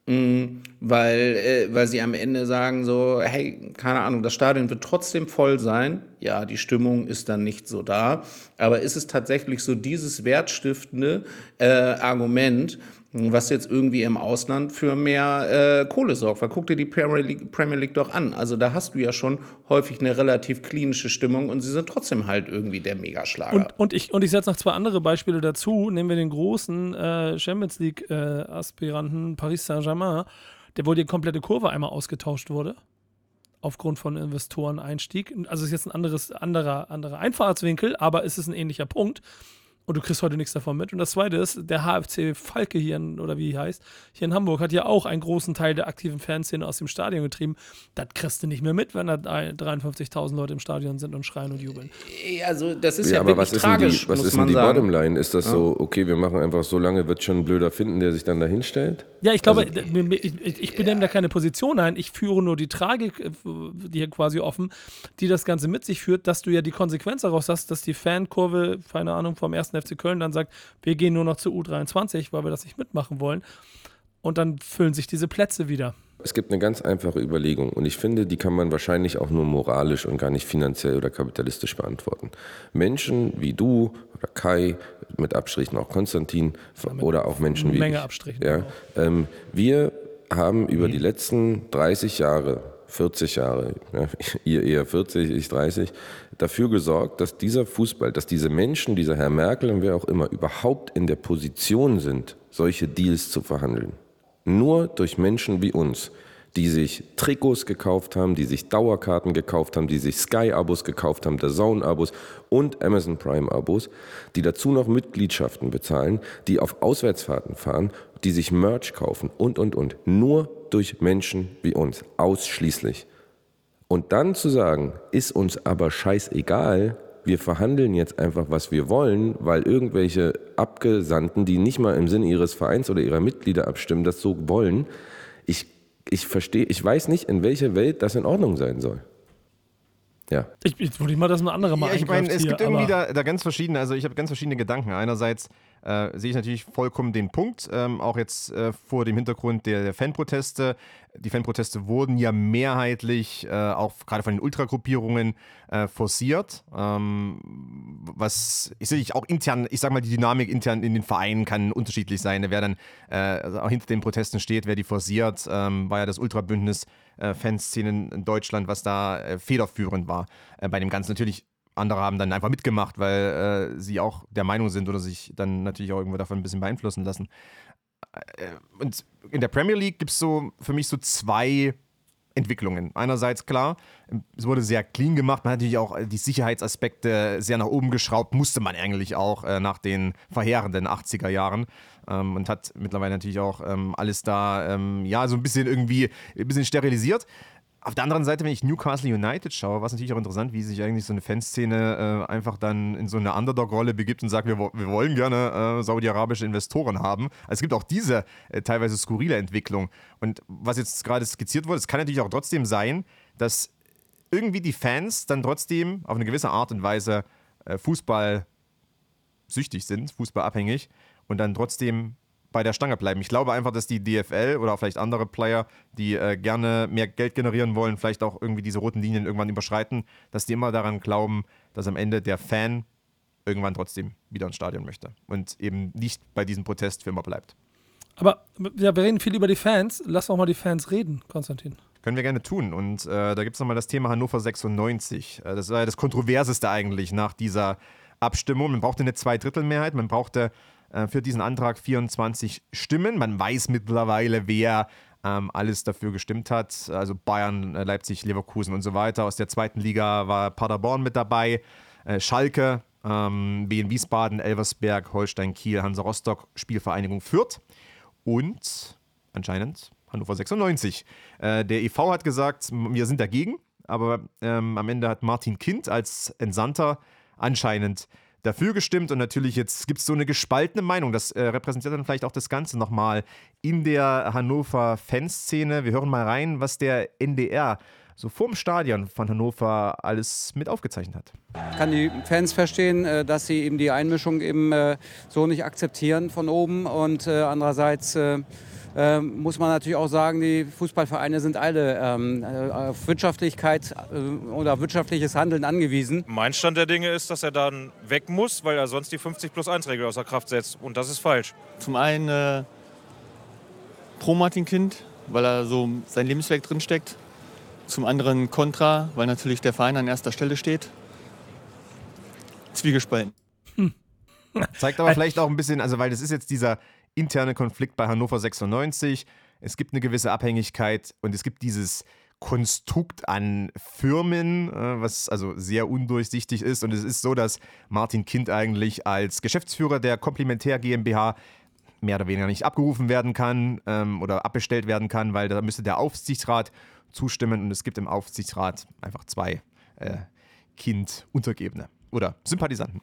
Mh, weil, äh, weil sie am Ende sagen so, hey, keine Ahnung, das Stadion wird trotzdem voll sein. Ja, die Stimmung ist dann nicht so da. Aber ist es tatsächlich so dieses wertstiftende äh, Argument, was jetzt irgendwie im Ausland für mehr äh, Kohle sorgt. Weil guck dir die Premier League, Premier League doch an. Also da hast du ja schon häufig eine relativ klinische Stimmung und sie sind trotzdem halt irgendwie der Megaschlager. Und, und ich, und ich setze noch zwei andere Beispiele dazu. Nehmen wir den großen äh, Champions League-Aspiranten äh, Paris Saint-Germain, der wo die komplette Kurve einmal ausgetauscht wurde aufgrund von Investoreneinstieg. Also ist jetzt ein anderes, anderer, anderer Einfahrtswinkel, aber es ist ein ähnlicher Punkt und du kriegst heute nichts davon mit. Und das zweite ist, der HFC Falke hier, in, oder wie er heißt, hier in Hamburg hat ja auch einen großen Teil der aktiven Fanszene aus dem Stadion getrieben. Das kriegst du nicht mehr mit, wenn da 53.000 Leute im Stadion sind und schreien und jubeln. Also das ist ja, ja aber wirklich was ist tragisch, denn die, was muss ist denn man die sagen. Bottomline? Ist das Ja. so, okay, wir machen einfach so lange, wird schon ein Blöder finden, der sich dann da hinstellt? Ja, ich glaube, Also- ich, ich, ich benenne da keine Position ein. Ich führe nur die Tragik äh, die hier quasi offen, die das Ganze mit sich führt, dass du ja die Konsequenz daraus hast, dass die Fankurve, keine Ahnung, vom 1. FC Köln dann sagt, wir gehen nur noch zu U23, weil wir das nicht mitmachen wollen. Und dann füllen sich diese Plätze wieder. Es gibt eine ganz einfache Überlegung und ich finde, die kann man wahrscheinlich auch nur moralisch und gar nicht finanziell oder kapitalistisch beantworten. Menschen wie du oder Kai, mit Abstrichen auch Konstantin oder auch Menschen wie Menge ich. Abstrichen, Ja, ähm, wir haben über die letzten 30 Jahre, 40 Jahre, ja, (laughs) ihr eher 40, ich 30, dafür gesorgt, dass dieser Fußball, dass diese Menschen, dieser Herr Merkel und wer auch immer, überhaupt in der Position sind, solche Deals zu verhandeln. Nur durch Menschen wie uns, die sich Trikots gekauft haben, die sich Dauerkarten gekauft haben, die sich Sky-Abos gekauft haben, der Zone-Abos und Amazon Prime-Abos, die dazu noch Mitgliedschaften bezahlen, die auf Auswärtsfahrten fahren, die sich Merch kaufen und, und, und. Nur durch Menschen wie uns, ausschließlich. Und dann zu sagen, ist uns aber scheißegal, wir verhandeln jetzt einfach, was wir wollen, weil irgendwelche Abgesandten, die nicht mal im Sinne ihres Vereins oder ihrer Mitglieder abstimmen, das so wollen. Ich ich verstehe, ich weiß nicht, in welcher Welt das in Ordnung sein soll. Ja. Ich, ich würde mal, dass ein anderer mal Ja, ich meine, es hier, gibt irgendwie da, da ganz verschiedene, also ich habe ganz verschiedene Gedanken. Einerseits äh, sehe ich natürlich vollkommen den Punkt, ähm, auch jetzt äh, vor dem Hintergrund der, der Fanproteste. Die Fanproteste wurden ja mehrheitlich äh, auch gerade von den Ultragruppierungen äh, forciert. Ähm, was ich sehe auch intern, ich sage mal, die Dynamik intern in den Vereinen kann unterschiedlich sein. Wer dann äh, also auch hinter den Protesten steht, wer die forciert, ähm, war ja das Ultrabündnis äh, Fanszenen in Deutschland, was da federführend war bei dem Ganzen. Natürlich andere haben dann einfach mitgemacht, weil äh, sie auch der Meinung sind oder sich dann natürlich auch irgendwo davon ein bisschen beeinflussen lassen. Äh, und in der Premier League gibt es so für mich so zwei Entwicklungen. Einerseits klar, es wurde sehr clean gemacht, man hat natürlich auch die Sicherheitsaspekte sehr nach oben geschraubt, musste man eigentlich auch äh, nach den verheerenden 80er Jahren ähm, und hat mittlerweile natürlich auch ähm, alles da ähm, ja so ein bisschen irgendwie ein bisschen sterilisiert. Auf der anderen Seite, wenn ich Newcastle United schaue, war es natürlich auch interessant, wie sich eigentlich so eine Fanszene äh, einfach dann in so eine Underdog-Rolle begibt und sagt, wir, wir wollen gerne äh, saudi-arabische Investoren haben. Also es gibt auch diese äh, teilweise skurrile Entwicklung. Und was jetzt gerade skizziert wurde, es kann natürlich auch trotzdem sein, dass irgendwie die Fans dann trotzdem auf eine gewisse Art und Weise äh, Fußball süchtig sind, fußballabhängig und dann trotzdem bei der Stange bleiben. Ich glaube einfach, dass die DFL oder vielleicht andere Player, die äh, gerne mehr Geld generieren wollen, vielleicht auch irgendwie diese roten Linien irgendwann überschreiten, dass die immer daran glauben, dass am Ende der Fan irgendwann trotzdem wieder ins Stadion möchte und eben nicht bei diesem Protest für immer bleibt. Aber ja, wir reden viel über die Fans. Lass doch mal die Fans reden, Konstantin. Können wir gerne tun. Und äh, da gibt es nochmal das Thema Hannover 96. Äh, das war ja das Kontroverseste eigentlich nach dieser Abstimmung. Man brauchte eine Zweidrittelmehrheit, man brauchte äh, für diesen Antrag 24 Stimmen. Man weiß mittlerweile, wer ähm, alles dafür gestimmt hat. Also Bayern, äh, Leipzig, Leverkusen und so weiter. Aus der zweiten Liga war Paderborn mit dabei, äh, Schalke, ähm, BN Wiesbaden, Elversberg, Holstein, Kiel, Hansa Rostock, Spielvereinigung Fürth und anscheinend Hannover 96. Äh, der EV hat gesagt, wir sind dagegen, aber ähm, am Ende hat Martin Kind als Entsandter anscheinend dafür gestimmt und natürlich jetzt gibt es so eine gespaltene Meinung. Das äh, repräsentiert dann vielleicht auch das Ganze nochmal in der Hannover Fanszene. Wir hören mal rein, was der NDR so vorm Stadion von Hannover alles mit aufgezeichnet hat. kann die Fans verstehen, äh, dass sie eben die Einmischung eben äh, so nicht akzeptieren von oben. Und äh, andererseits äh, äh, muss man natürlich auch sagen, die Fußballvereine sind alle ähm, äh, auf Wirtschaftlichkeit äh, oder wirtschaftliches Handeln angewiesen. Mein Stand der Dinge ist, dass er dann weg muss, weil er sonst die 50 plus 1 Regel außer Kraft setzt. Und das ist falsch. Zum einen äh, pro Martin Kind, weil er so sein Lebenswerk drinsteckt. Zum anderen kontra, weil natürlich der Verein an erster Stelle steht. Zwiegespalten. Zeigt aber vielleicht auch ein bisschen, also weil das ist jetzt dieser interne Konflikt bei Hannover 96. Es gibt eine gewisse Abhängigkeit und es gibt dieses Konstrukt an Firmen, äh, was also sehr undurchsichtig ist. Und es ist so, dass Martin Kind eigentlich als Geschäftsführer der Komplementär GmbH mehr oder weniger nicht abgerufen werden kann ähm, oder abbestellt werden kann, weil da müsste der Aufsichtsrat zustimmen und es gibt im Aufsichtsrat einfach zwei äh, Kind-Untergebene oder Sympathisanten.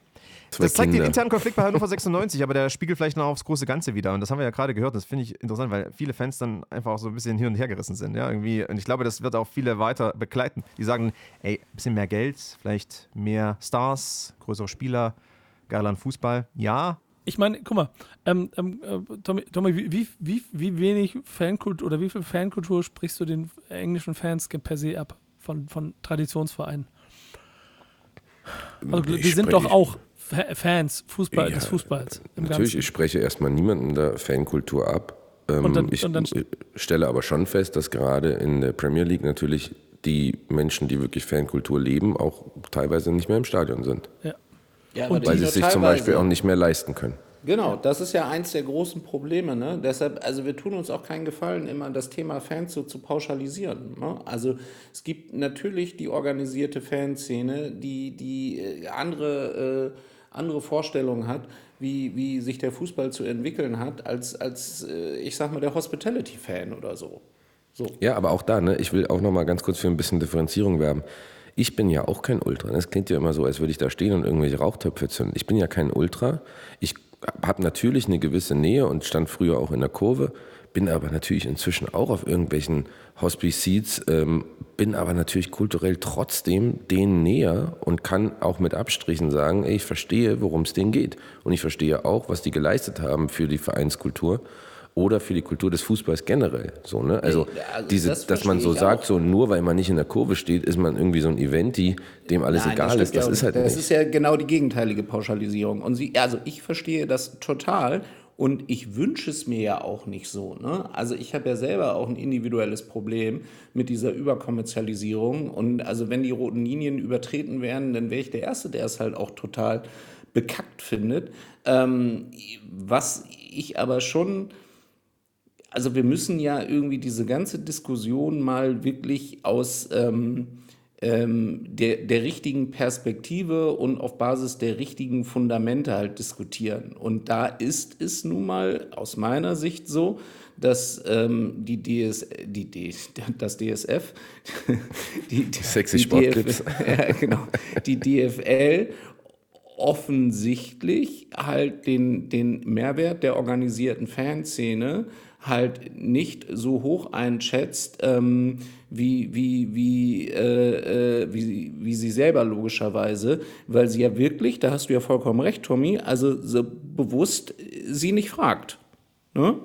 Zwei das zeigt den Kinder. internen Konflikt bei Hannover (laughs) 96, aber der spiegelt vielleicht noch aufs große Ganze wieder. Und das haben wir ja gerade gehört. Das finde ich interessant, weil viele Fans dann einfach auch so ein bisschen hin und her gerissen sind. Ja, irgendwie. Und ich glaube, das wird auch viele weiter begleiten. Die sagen, ey, ein bisschen mehr Geld, vielleicht mehr Stars, größere Spieler, geiler an Fußball. Ja, Ich meine, guck mal, ähm, ähm, äh, Tommy, Tommy wie, wie, wie, wenig Fankultur oder wie viel Fankultur sprichst du den englischen Fans per se ab von, von Traditionsvereinen? Also, die Ich sind doch auch Fans Fußball, Ja, des Fußballs. Im Natürlich, Ganzen. ich spreche erstmal niemanden der Fankultur ab. Ähm, Und dann- ich und dann- stelle aber schon fest, dass gerade in der Premier League natürlich die Menschen, die wirklich Fankultur leben, auch teilweise nicht mehr im Stadion sind. Ja. Ja, aber Weil sie es sich zum. Beispiel auch nicht mehr leisten können. Genau, das ist ja eins der großen Probleme. Ne? Deshalb, also wir tun uns auch keinen Gefallen, immer das Thema Fans so zu pauschalisieren. Ne? Also es gibt natürlich die organisierte Fanszene, die, die äh, andere, äh, andere Vorstellungen hat, wie, wie sich der Fußball zu entwickeln hat, als, als äh, ich sag mal, der Hospitality-Fan oder so. So. Ja, aber auch da, ne, ich will auch noch mal ganz kurz für ein bisschen Differenzierung werben. Ich bin ja auch kein Ultra. Es klingt ja immer so, als würde ich da stehen und irgendwelche Rauchtöpfe zünden. Ich bin ja kein Ultra. Ich habe natürlich eine gewisse Nähe und stand früher auch in der Kurve, bin aber natürlich inzwischen auch auf irgendwelchen Hospice-Seats, ähm, bin aber natürlich kulturell trotzdem denen näher und kann auch mit Abstrichen sagen, ey, ich verstehe, worum es denen geht. Und ich verstehe auch, was die geleistet haben für die Vereinskultur oder für die Kultur des Fußballs generell. So, ne? Also, also diese, das dass man so sagt, so nur weil man nicht in der Kurve steht, ist man irgendwie so ein Eventi, dem alles Nein, egal stimmt ist. Das ja ist halt nicht. Das nicht. ist ja genau die gegenteilige Pauschalisierung. Und sie, also ich verstehe das total und ich wünsche es mir ja auch nicht so. Ne? Also ich habe ja selber auch ein individuelles Problem mit dieser Überkommerzialisierung. Und also wenn die roten Linien übertreten werden, dann wäre ich der Erste, der es halt auch total bekackt findet. Ähm, was ich aber schon also wir müssen ja irgendwie diese ganze Diskussion mal wirklich aus ähm, ähm, der, der richtigen Perspektive und auf Basis der richtigen Fundamente halt diskutieren. Und da ist es nun mal aus meiner Sicht so, dass ähm, die DS, die, D- das DSF, (laughs) die, die Sexy die Sportclips. (laughs) Ja, genau, die DFL offensichtlich halt den, den Mehrwert der organisierten Fanszene halt nicht so hoch einschätzt, ähm, wie, wie, wie, äh, äh, wie, wie sie selber logischerweise, weil sie ja wirklich, da hast du ja vollkommen recht, Tommy, also so bewusst sie nicht fragt. Ne?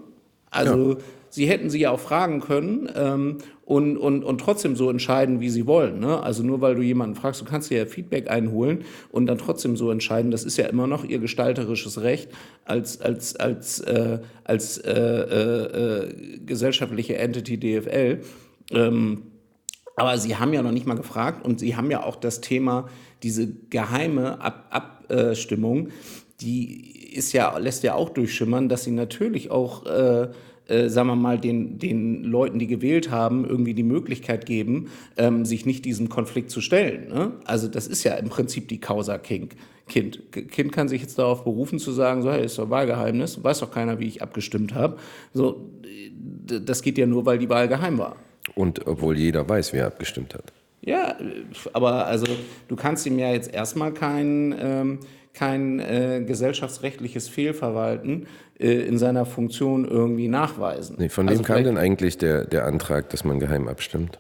Also sie hätten sie ja auch fragen können ähm, und, und, und trotzdem so entscheiden, wie sie wollen. Ne? Also nur weil du jemanden fragst, du kannst dir ja Feedback einholen und dann trotzdem so entscheiden. Das ist ja immer noch ihr gestalterisches Recht als, als, als, äh, als äh, äh, äh, gesellschaftliche Entity DFL. Ähm, aber Sie haben ja noch nicht mal gefragt und Sie haben ja auch das Thema, diese geheime Ab Abstimmung, die ist ja, lässt ja auch durchschimmern, dass Sie natürlich auch, äh, äh, sagen wir mal, den, den Leuten, die gewählt haben, irgendwie die Möglichkeit geben, ähm, sich nicht diesem Konflikt zu stellen. Ne? Also das ist ja im Prinzip die Causa King. Kind. Kind kann sich jetzt darauf berufen zu sagen, so, hey, ist doch Wahlgeheimnis, weiß doch keiner, wie ich abgestimmt habe. So, das geht ja nur, weil die Wahl geheim war. Und obwohl jeder weiß, wer abgestimmt hat. Ja, aber also du kannst ihm ja jetzt erstmal kein, ähm, kein äh, gesellschaftsrechtliches Fehlverwalten äh, in seiner Funktion irgendwie nachweisen. Nee, von Also wem kam vielleicht- denn eigentlich der, der Antrag, dass man geheim abstimmt?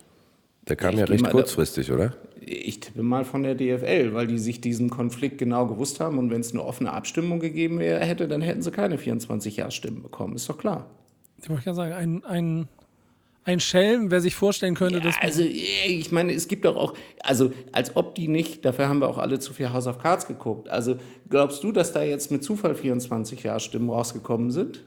Der kam Ich ja recht mal kurzfristig, oder? Ich tippe mal von der DFL, weil die sich diesen Konflikt genau gewusst haben und wenn es eine offene Abstimmung gegeben wäre, hätte, dann hätten sie keine 24 Ja-Stimmen bekommen, ist doch klar. Ich wollte gerade sagen, ein, ein, ein Schelm, wer sich vorstellen könnte, dass. Also ich meine, es gibt doch auch, also als ob die nicht, dafür haben wir auch alle zu viel House of Cards geguckt. Also glaubst du, dass da jetzt mit Zufall 24 Ja-Stimmen rausgekommen sind?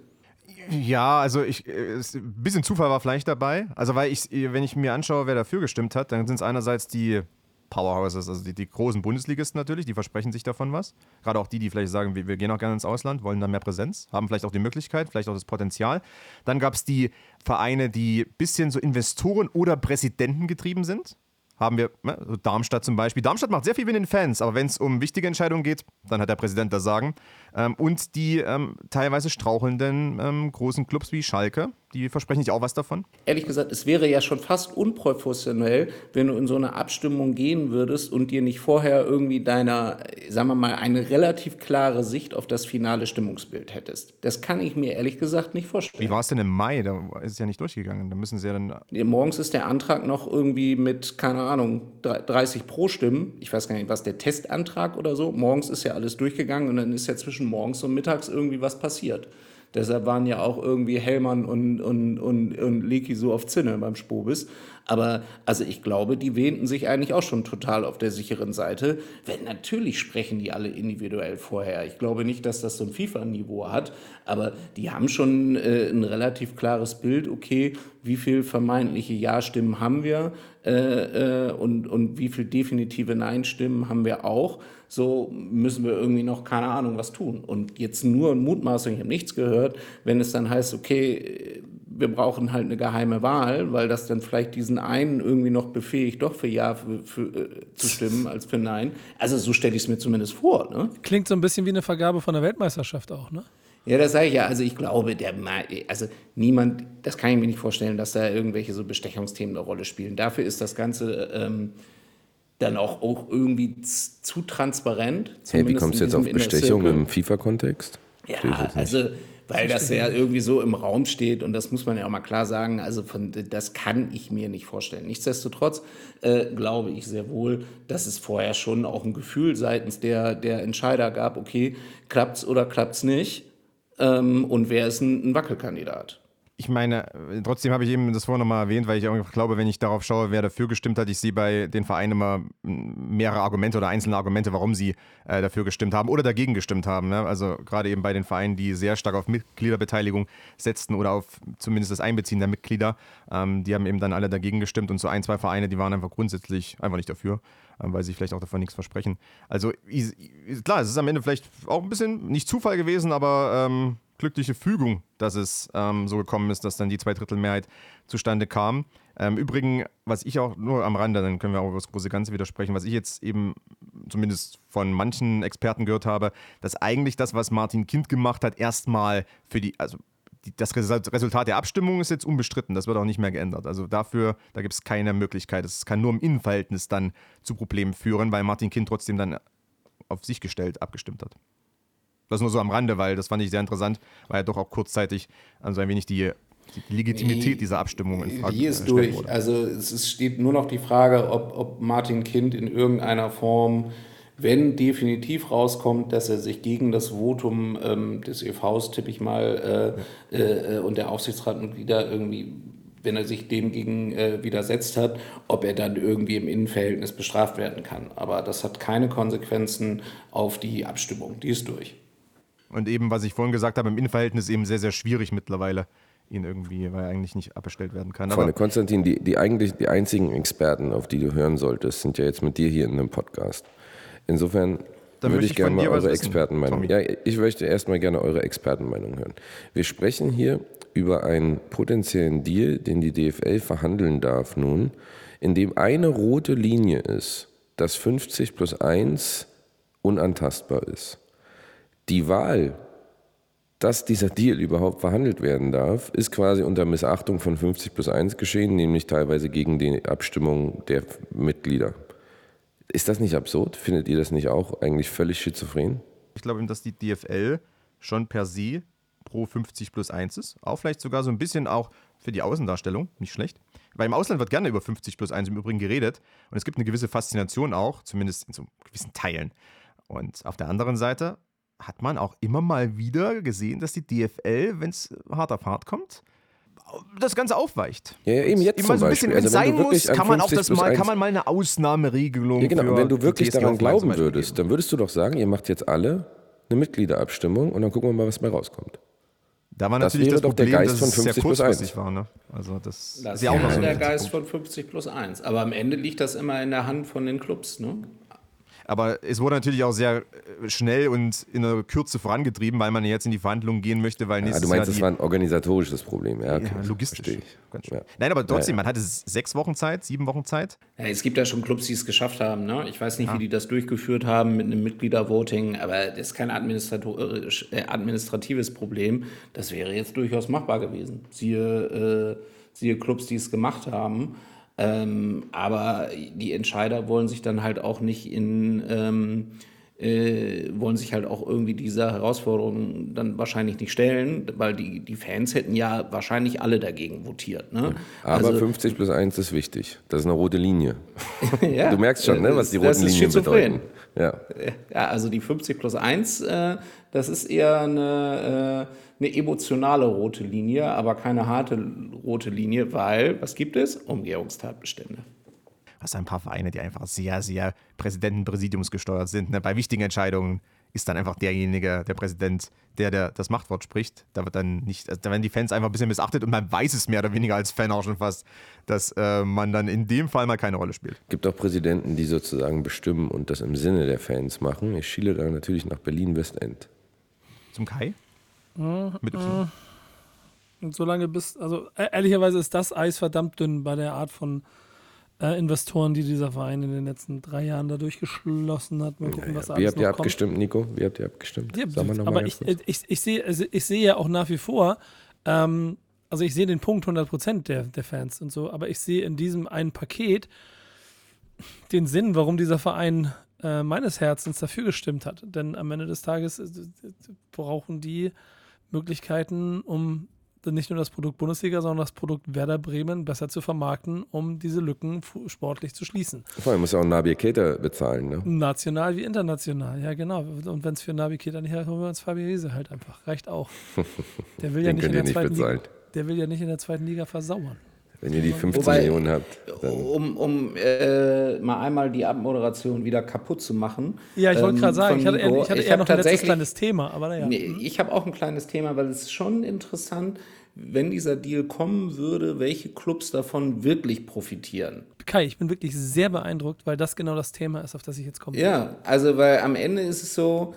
Ja, also ich, äh, ein bisschen Zufall war vielleicht dabei. Also weil ich, wenn ich mir anschaue, wer dafür gestimmt hat, dann sind es einerseits die Powerhouses, also die, die großen Bundesligisten natürlich, die versprechen sich davon was. Gerade auch die, die vielleicht sagen, wir, wir gehen auch gerne ins Ausland, wollen da mehr Präsenz, haben vielleicht auch die Möglichkeit, vielleicht auch das Potenzial. Dann gab es die Vereine, die ein bisschen so Investoren oder Präsidenten getrieben sind. Haben wir, ne, so Darmstadt zum Beispiel. Darmstadt macht sehr viel mit den Fans, aber wenn es um wichtige Entscheidungen geht, dann hat der Präsident das Sagen. Ähm, und die ähm, teilweise strauchelnden ähm, großen Clubs wie Schalke, die versprechen sich auch was davon. Ehrlich gesagt, es wäre ja schon fast unprofessionell, wenn du in so eine Abstimmung gehen würdest und dir nicht vorher irgendwie deiner, sagen wir mal, eine relativ klare Sicht auf das finale Stimmungsbild hättest. Das kann ich mir ehrlich gesagt nicht vorstellen. Wie war es denn im Mai? Da ist es ja nicht durchgegangen. Da müssen sie ja dann. Morgens ist der Antrag noch irgendwie mit, keine Ahnung, 30 pro Stimmen. Ich weiß gar nicht, was der Testantrag oder so. Morgens ist ja alles durchgegangen und dann ist ja zwischen morgens und mittags irgendwie was passiert. Deshalb waren ja auch irgendwie Hellmann und, und, und, und Leki so auf Zinne beim Spobis. Aber also ich glaube, die wähnten sich eigentlich auch schon total auf der sicheren Seite. Wenn natürlich sprechen die alle individuell vorher. Ich glaube nicht, dass das so ein FIFA-Niveau hat, aber die haben schon äh, ein relativ klares Bild, okay, wie viel vermeintliche Ja-Stimmen haben wir äh, äh, und, und wie viel definitive Nein-Stimmen haben wir auch. So müssen wir irgendwie noch keine Ahnung was tun. Und jetzt nur Mutmaßung, ich habe nichts gehört, wenn es dann heißt, okay, wir brauchen halt eine geheime Wahl, weil das dann vielleicht diesen einen irgendwie noch befähigt, doch für Ja für, für, äh, zu stimmen als für Nein. Also so stelle ich es mir zumindest vor. Ne? Klingt so ein bisschen wie eine Vergabe von der Weltmeisterschaft auch, ne? Ja, das sage ich ja. Also ich glaube, der, Ma- also niemand, das kann ich mir nicht vorstellen, dass da irgendwelche so Bestechungsthemen eine Rolle spielen. Dafür ist das Ganze ähm, dann auch, auch irgendwie zu transparent. Hey, wie kommst du in jetzt auf Bestechung im FIFA-Kontext? Ja, also weil das ja irgendwie so im Raum steht und das muss man ja auch mal klar sagen. Also von, das kann ich mir nicht vorstellen. Nichtsdestotrotz äh, glaube ich sehr wohl, dass es vorher schon auch ein Gefühl seitens der, der Entscheider gab, okay, klappt's oder klappt's nicht ähm, und wer ist ein, ein Wackelkandidat. Ich meine, trotzdem habe ich eben das vorhin nochmal erwähnt, weil ich auch glaube, wenn ich darauf schaue, wer dafür gestimmt hat, ich sehe bei den Vereinen immer mehrere Argumente oder einzelne Argumente, warum sie äh, dafür gestimmt haben oder dagegen gestimmt haben. Ne? Also gerade eben bei den Vereinen, die sehr stark auf Mitgliederbeteiligung setzten oder auf zumindest das Einbeziehen der Mitglieder, ähm, die haben eben dann alle dagegen gestimmt und so ein, zwei Vereine, die waren einfach grundsätzlich einfach nicht dafür, ähm, weil sie vielleicht auch davon nichts versprechen. Also klar, es ist am Ende vielleicht auch ein bisschen nicht Zufall gewesen, aber ähm, glückliche Fügung, dass es ähm, so gekommen ist, dass dann die Zweidrittelmehrheit zustande kam. Ähm, Übrigens, was ich auch nur am Rande, dann können wir auch über das große Ganze widersprechen, was ich jetzt eben zumindest von manchen Experten gehört habe, dass eigentlich das, was Martin Kind gemacht hat, erstmal für die, also die, das Resultat der Abstimmung ist jetzt unbestritten, das wird auch nicht mehr geändert. Also dafür, da gibt es keine Möglichkeit. Es kann nur im Innenverhältnis dann zu Problemen führen, weil Martin Kind trotzdem dann auf sich gestellt abgestimmt hat. Das nur so am Rande, weil das fand ich sehr interessant, weil ja doch auch kurzzeitig also ein wenig die, die Legitimität dieser Abstimmung in Frage Die ist durch. Wurde. Also es steht nur noch die Frage, ob, ob Martin Kind in irgendeiner Form, wenn definitiv rauskommt, dass er sich gegen das Votum ähm, des EVs, tippe ich mal, äh, äh, und der Aufsichtsratmitglieder irgendwie wenn er sich dem gegen äh, widersetzt hat, ob er dann irgendwie im Innenverhältnis bestraft werden kann. Aber das hat keine Konsequenzen auf die Abstimmung. Die ist durch. Und eben, was ich vorhin gesagt habe, im Innenverhältnis eben sehr, sehr schwierig mittlerweile, ihn irgendwie, weil er eigentlich nicht abbestellt werden kann. Freunde, Konstantin, die, die eigentlich die einzigen Experten, auf die du hören solltest, sind ja jetzt mit dir hier in einem Podcast. Insofern Dann würde ich, ich gerne mal eure Expertenmeinung. Ja, ich möchte erstmal gerne eure Expertenmeinung hören. Wir sprechen hier über einen potenziellen Deal, den die DFL verhandeln darf nun, in dem eine rote Linie ist, dass 50 plus 1 unantastbar ist. Die Wahl, dass dieser Deal überhaupt verhandelt werden darf, ist quasi unter Missachtung von 50 plus 1 geschehen, nämlich teilweise gegen die Abstimmung der Mitglieder. Ist das nicht absurd? Findet ihr das nicht auch eigentlich völlig schizophren? Ich glaube, dass die DFL schon per se pro 50 plus 1 ist. Auch vielleicht sogar so ein bisschen auch für die Außendarstellung, nicht schlecht. Weil im Ausland wird gerne über 50 plus 1 im Übrigen geredet. Und es gibt eine gewisse Faszination auch, zumindest in so gewissen Teilen. Und auf der anderen Seite hat man auch immer mal wieder gesehen, dass die DFL, wenn es hart auf hart kommt, das Ganze aufweicht. Ja, ja eben jetzt immer zum so ein bisschen, wenn es also, sein muss, kann man auch das mal, kann man mal eine Ausnahmeregelung. Ja, genau. Und wenn du wirklich daran glauben würdest, dann würdest du doch sagen, ihr macht jetzt alle eine Mitgliederabstimmung und dann gucken wir mal, was bei rauskommt. Da war natürlich das, das Problem, der Geist von 50 plus 1 war. Ne? Also das, das ist ja auch noch so der Geist von 50 plus 1. Aber am Ende liegt das immer in der Hand von den Clubs. Ne? Aber es wurde natürlich auch sehr äh, schnell und in der Kürze vorangetrieben, weil man jetzt in die Verhandlungen gehen möchte, weil nächstes ja, du meinst, Jahr das war ein organisatorisches Problem, ja, okay, ja logistisch. Ja. Nein, aber trotzdem, man hatte sechs Wochen Zeit, sieben Wochen Zeit. Ja, es gibt ja schon Clubs, die es geschafft haben. Ne? Ich weiß nicht, wie die das durchgeführt haben mit einem Mitgliedervoting, aber das ist kein äh, administratives Problem. Das wäre jetzt durchaus machbar gewesen. Siehe, äh, siehe Clubs, die es gemacht haben. Ähm, aber die Entscheider wollen sich dann halt auch nicht in, ähm, äh, wollen sich halt auch irgendwie dieser Herausforderung dann wahrscheinlich nicht stellen, weil die, die Fans hätten ja wahrscheinlich alle dagegen votiert. Ne? Aber also, 50 plus 1 ist wichtig. Das ist eine rote Linie. (laughs) ja, du merkst schon, ne, was die roten Linien bedeuten. Ja. ja, also die 50 plus 1, äh, das ist eher eine. Äh, eine emotionale rote Linie, aber keine harte rote Linie, weil, was gibt es? Umgehungstatbestände. Was ein paar Vereine, die einfach sehr, sehr Präsidenten-Präsidiums gesteuert sind. Ne? Bei wichtigen Entscheidungen ist dann einfach derjenige, der Präsident, der, der das Machtwort spricht. Da wird dann nicht, also da werden die Fans einfach ein bisschen missachtet und man weiß es mehr oder weniger als Fan auch schon fast, dass äh, man dann in dem Fall mal keine Rolle spielt. Es gibt auch Präsidenten, die sozusagen bestimmen und das im Sinne der Fans machen. Ich schiele da natürlich nach Berlin-Westend. Zum Kai? Mit Y. Und solange bis, also e-, ehrlicherweise ist das Eis verdammt dünn bei der Art von äh, Investoren, die dieser Verein in den letzten drei Jahren da durchgeschlossen hat. Mal gucken, ja, was ja. Wie habt ihr abgestimmt, kommt. Nico? Wie habt ihr abgestimmt? Ja, aber ich, ich, ich, sehe, also ich sehe ja auch nach wie vor, ähm, also ich sehe den Punkt 100% der, der Fans und so, aber ich sehe in diesem einen Paket den Sinn, warum dieser Verein äh, meines Herzens dafür gestimmt hat. Denn am Ende des Tages äh, brauchen die Möglichkeiten, um nicht nur das Produkt Bundesliga, sondern das Produkt Werder Bremen besser zu vermarkten, um diese Lücken sportlich zu schließen. Vor allem muss ja auch Nabi Keita bezahlen, ne? National wie international, ja genau. Und wenn es für Nabi Keita nicht heißt, holen wir uns Fabi Riese halt einfach. Reicht auch. (laughs) Der will ja nicht in der zweiten Liga. Der will ja nicht in der zweiten Liga versauern. Wenn ihr die 15 Wobei, Millionen habt. Um, um äh, mal einmal die Abmoderation wieder kaputt zu machen. Ja, ich wollte ähm, gerade sagen, ich hatte, ich hatte ich eher noch ein letztes kleines Thema. Aber naja. Nee, ich habe auch ein kleines Thema, weil es ist schon interessant, wenn dieser Deal kommen würde, welche Clubs davon wirklich profitieren. Kai, ich bin wirklich sehr beeindruckt, weil das genau das Thema ist, auf das ich jetzt komme. Ja, also weil am Ende ist es so,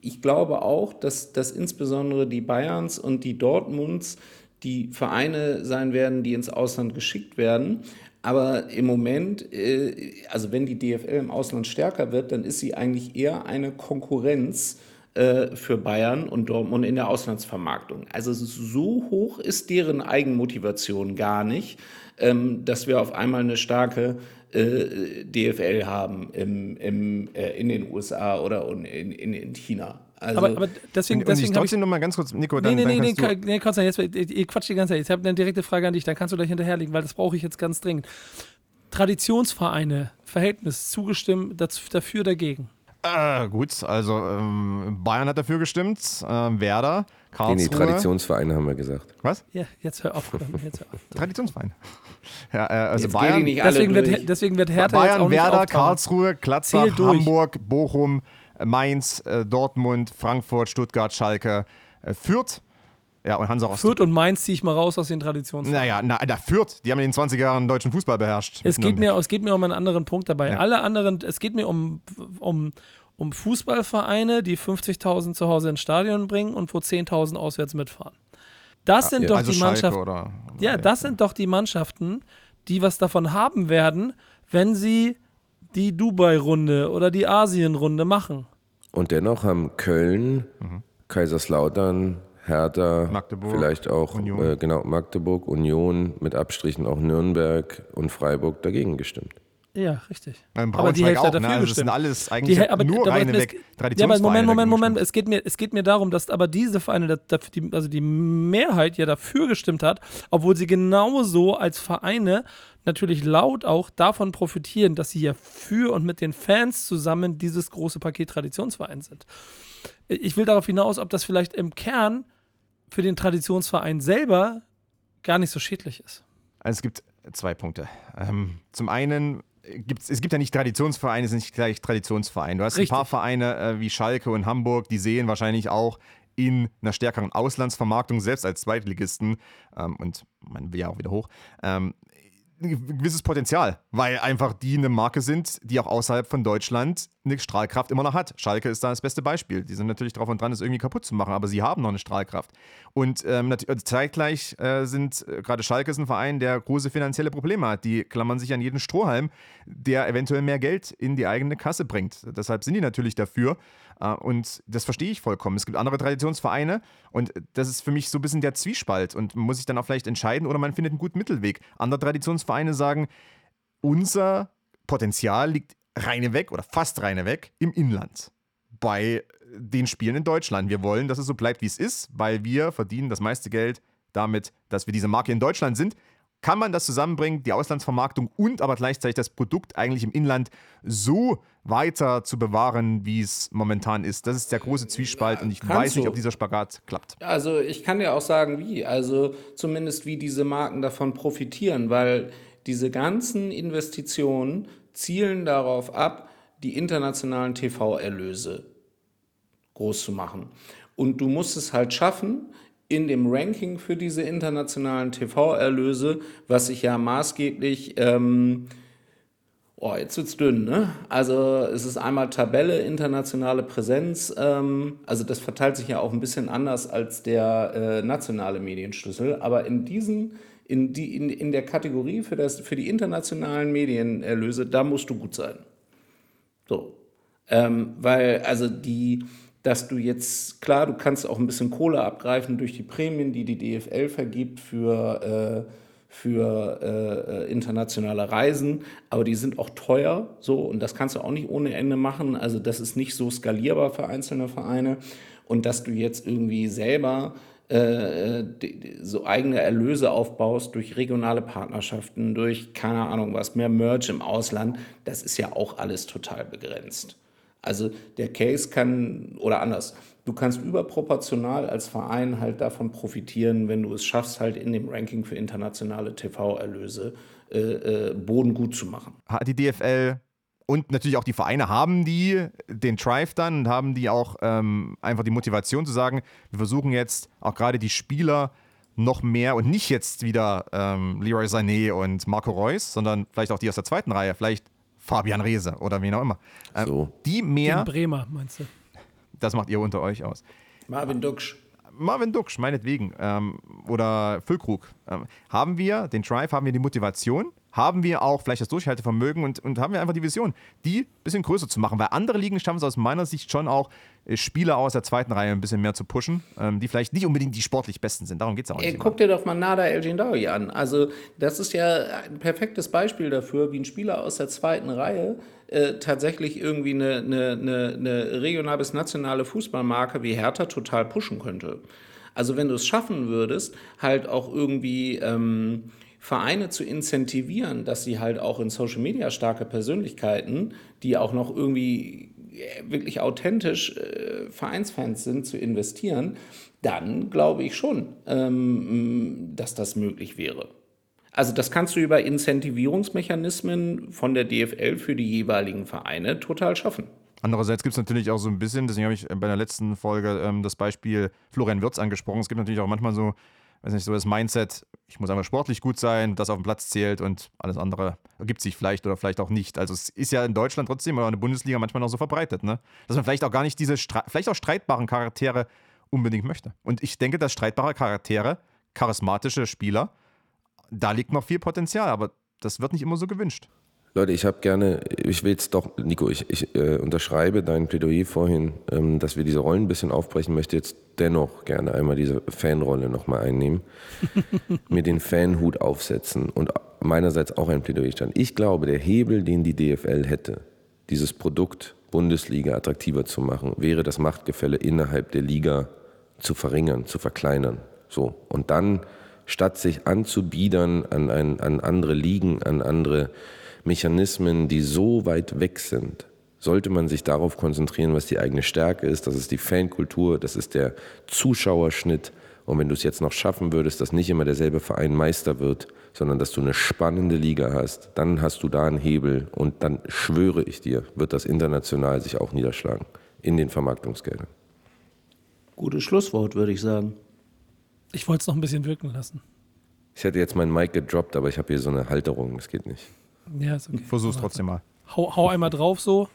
ich glaube auch, dass, dass insbesondere die Bayerns und die Dortmunds die Vereine sein werden, die ins Ausland geschickt werden. Aber im Moment, äh, also wenn die DFL im Ausland stärker wird, dann ist sie eigentlich eher eine Konkurrenz äh, für Bayern und Dortmund in der Auslandsvermarktung. Also so hoch ist deren Eigenmotivation gar nicht, ähm, dass wir auf einmal eine starke äh, DFL haben in den USA oder in China. Also, aber, aber deswegen, und, deswegen und ich trotzdem noch mal ganz kurz, Nico, dann, nee, nee, nee, nee, nee, Konstantin, jetzt, ihr quatscht die ganze Zeit. Ich habe eine direkte Frage an dich, dann kannst du gleich hinterherlegen, weil das brauche ich jetzt ganz dringend. Traditionsvereine, Verhältnis, zugestimmt, dafür, dagegen? Äh, gut, also ähm, Bayern hat dafür gestimmt, äh, Werder, Karlsruhe. Nee, nee, Traditionsvereine haben wir gesagt. Was? Ja, jetzt hör auf. Jetzt hör auf. (laughs) Traditionsverein. Ja, äh, also jetzt Bayern. Deswegen wird, deswegen wird Hertha Bayern, jetzt auch Werder, Karlsruhe, Gladbach, Hamburg, Bochum, Mainz, äh, Dortmund, Frankfurt, Stuttgart, Schalke, äh, Fürth. Ja, und Hansa Rostock. Fürth und Mainz ziehe ich mal raus aus den Traditionen. Naja, na, da Fürth, die haben in den 20 Jahren deutschen Fußball beherrscht. Es geht, mir, es geht mir um einen anderen Punkt dabei. Ja. Alle anderen, es geht mir um, um, um Fußballvereine, die 50.000 zu Hause ins Stadion bringen und wo 10.000 auswärts mitfahren. Das sind ja, doch also die Mannschaften. Oder, oder ja, das sind doch die Mannschaften, die was davon haben werden, wenn sie die Dubai-Runde oder die Asien-Runde machen. Und dennoch haben Köln, mhm. Kaiserslautern, Hertha, Magdeburg, vielleicht auch äh, genau Magdeburg, Union, mit Abstrichen auch Nürnberg und Freiburg dagegen gestimmt. Ja, richtig. aber die Hälfte auch, hat dafür ne? also das sind alles eigentlich die, aber, nur reine weg Ja, aber Moment, Moment, Moment. Es geht, mir, es geht mir darum, dass aber diese Vereine, die, also die Mehrheit ja dafür gestimmt hat, obwohl sie genauso als Vereine natürlich laut auch davon profitieren, dass sie ja für und mit den Fans zusammen dieses große Paket Traditionsverein sind. Ich will darauf hinaus, ob das vielleicht im Kern für den Traditionsverein selber gar nicht so schädlich ist. Also es gibt zwei Punkte. Ähm, zum einen gibt's, es gibt ja nicht Traditionsvereine, es sind nicht gleich Traditionsvereine. Du hast Richtig. ein paar Vereine äh, wie Schalke und Hamburg, die sehen wahrscheinlich auch in einer stärkeren Auslandsvermarktung, selbst als Zweitligisten, ähm, und man will ja auch wieder hoch, ähm, ein gewisses Potenzial, weil einfach die eine Marke sind, die auch außerhalb von Deutschland eine Strahlkraft immer noch hat. Schalke ist da das beste Beispiel. Die sind natürlich drauf und dran, das irgendwie kaputt zu machen, aber sie haben noch eine Strahlkraft. Und ähm, äh, zeitgleich äh, sind äh, gerade Schalke ist ein Verein, der große finanzielle Probleme hat. Die klammern sich an jeden Strohhalm, der eventuell mehr Geld in die eigene Kasse bringt. Deshalb sind die natürlich dafür. Äh, und das verstehe ich vollkommen. Es gibt andere Traditionsvereine und das ist für mich so ein bisschen der Zwiespalt. Und man muss sich dann auch vielleicht entscheiden oder man findet einen guten Mittelweg. Andere Traditionsvereine sagen, unser Potenzial liegt reine weg oder fast reine weg im Inland. Bei den Spielen in Deutschland. Wir wollen, dass es so bleibt, wie es ist, weil wir verdienen das meiste Geld damit, dass wir diese Marke in Deutschland sind kann man das zusammenbringen, die Auslandsvermarktung und aber gleichzeitig das Produkt eigentlich im Inland so weiter zu bewahren, wie es momentan ist? Das ist der große Zwiespalt und ich Kannst weiß nicht, ob dieser Spagat klappt. Also ich kann dir auch sagen, wie. Also zumindest wie diese Marken davon profitieren, weil diese ganzen Investitionen zielen darauf ab, die internationalen TV-Erlöse groß zu machen. Und du musst es halt schaffen, in dem Ranking für diese internationalen TV-Erlöse, was sich ja maßgeblich, ähm, oh, jetzt wird's dünn, ne? Also es ist einmal Tabelle, internationale Präsenz, ähm, also das verteilt sich ja auch ein bisschen anders als der äh, nationale Medienschlüssel, aber in diesen in, die, in, in der Kategorie für, das, für die internationalen Medienerlöse, da musst du gut sein. So. Ähm, weil, also die, dass du jetzt, klar, du kannst auch ein bisschen Kohle abgreifen durch die Prämien, die die DFL vergibt für, äh, für äh, internationale Reisen, aber die sind auch teuer, so, und das kannst du auch nicht ohne Ende machen. Also das ist nicht so skalierbar für einzelne Vereine. und dass du jetzt irgendwie selber äh, so eigene Erlöse aufbaust durch regionale Partnerschaften, durch keine Ahnung was, mehr Merch im Ausland, das ist ja auch alles total begrenzt. Also der Case kann, oder anders, du kannst überproportional als Verein halt davon profitieren, wenn du es schaffst, halt in dem Ranking für internationale TV-Erlöse äh, äh, Boden gut zu machen. Die DFL und natürlich auch die Vereine haben die den Drive dann und haben die auch ähm, einfach die Motivation zu sagen, wir versuchen jetzt auch gerade die Spieler noch mehr und nicht jetzt wieder ähm, Leroy Sané und Marco Reus, sondern vielleicht auch die aus der zweiten Reihe, vielleicht Fabian Reese oder wen auch immer. Ähm, So. Die mehr, Den Bremer, meinst du? das macht ihr unter euch aus. Marvin Duksch. Marvin Duksch, meinetwegen, ähm, oder Füllkrug. Ähm, haben wir den Drive, haben wir die Motivation, haben wir auch vielleicht das Durchhaltevermögen und, und haben wir einfach die Vision, die ein bisschen größer zu machen, weil andere Ligen schaffen es aus meiner Sicht schon auch, äh, Spieler aus der zweiten Reihe ein bisschen mehr zu pushen, ähm, die vielleicht nicht unbedingt die sportlich Besten sind. Darum geht es auch nicht. guck dir doch mal Nada El Jindawi an. Also, das ist ja ein perfektes Beispiel dafür, wie ein Spieler aus der zweiten Reihe äh, tatsächlich irgendwie eine, eine, eine, eine regional bis nationale Fußballmarke wie Hertha total pushen könnte. Also, wenn du es schaffen würdest, halt auch irgendwie. Ähm, Vereine zu incentivieren, dass sie halt auch in Social Media starke Persönlichkeiten, die auch noch irgendwie äh, wirklich authentisch äh, Vereinsfans sind, zu investieren, dann glaube ich schon, ähm, dass das möglich wäre. Also das kannst du über Incentivierungsmechanismen von der DFL für die jeweiligen Vereine total schaffen. Andererseits gibt es natürlich auch so ein bisschen, deswegen habe ich bei der letzten Folge ähm, das Beispiel Florian Wirtz angesprochen. Es gibt natürlich auch manchmal so, weiß nicht, so das Mindset, ich muss einfach sportlich gut sein, das auf dem Platz zählt und alles andere ergibt sich vielleicht oder vielleicht auch nicht. Also es ist ja in Deutschland trotzdem oder in der Bundesliga manchmal noch so verbreitet, ne? Dass man vielleicht auch gar nicht diese, vielleicht auch streitbaren Charaktere unbedingt möchte. Und ich denke, dass streitbare Charaktere, charismatische Spieler, da liegt noch viel Potenzial, aber das wird nicht immer so gewünscht. Leute, ich habe gerne, ich will jetzt doch, Nico, ich, ich äh, unterschreibe dein Plädoyer vorhin, ähm, dass wir diese Rollen ein bisschen aufbrechen, möchte jetzt dennoch gerne einmal diese Fanrolle nochmal einnehmen, (laughs) mir den Fanhut aufsetzen und meinerseits auch ein Plädoyer stellen. Ich glaube, der Hebel, den die DFL hätte, dieses Produkt Bundesliga attraktiver zu machen, wäre das Machtgefälle innerhalb der Liga zu verringern, zu verkleinern. So. Und dann, statt sich anzubiedern an, ein, an andere Ligen, an andere Mechanismen, die so weit weg sind, sollte man sich darauf konzentrieren, was die eigene Stärke ist. Das ist die Fankultur, das ist der Zuschauerschnitt. Und wenn du es jetzt noch schaffen würdest, dass nicht immer derselbe Verein Meister wird, sondern dass du eine spannende Liga hast, dann hast du da einen Hebel und dann schwöre ich dir, wird das international sich auch niederschlagen in den Vermarktungsgeldern. Gutes Schlusswort, würde ich sagen. Ich wollte es noch ein bisschen wirken lassen. Ich hätte jetzt meinen Mic gedroppt, aber ich habe hier so eine Halterung, das geht nicht. Ja, ist okay. Versuch's trotzdem mal. Hau, hau einmal drauf so.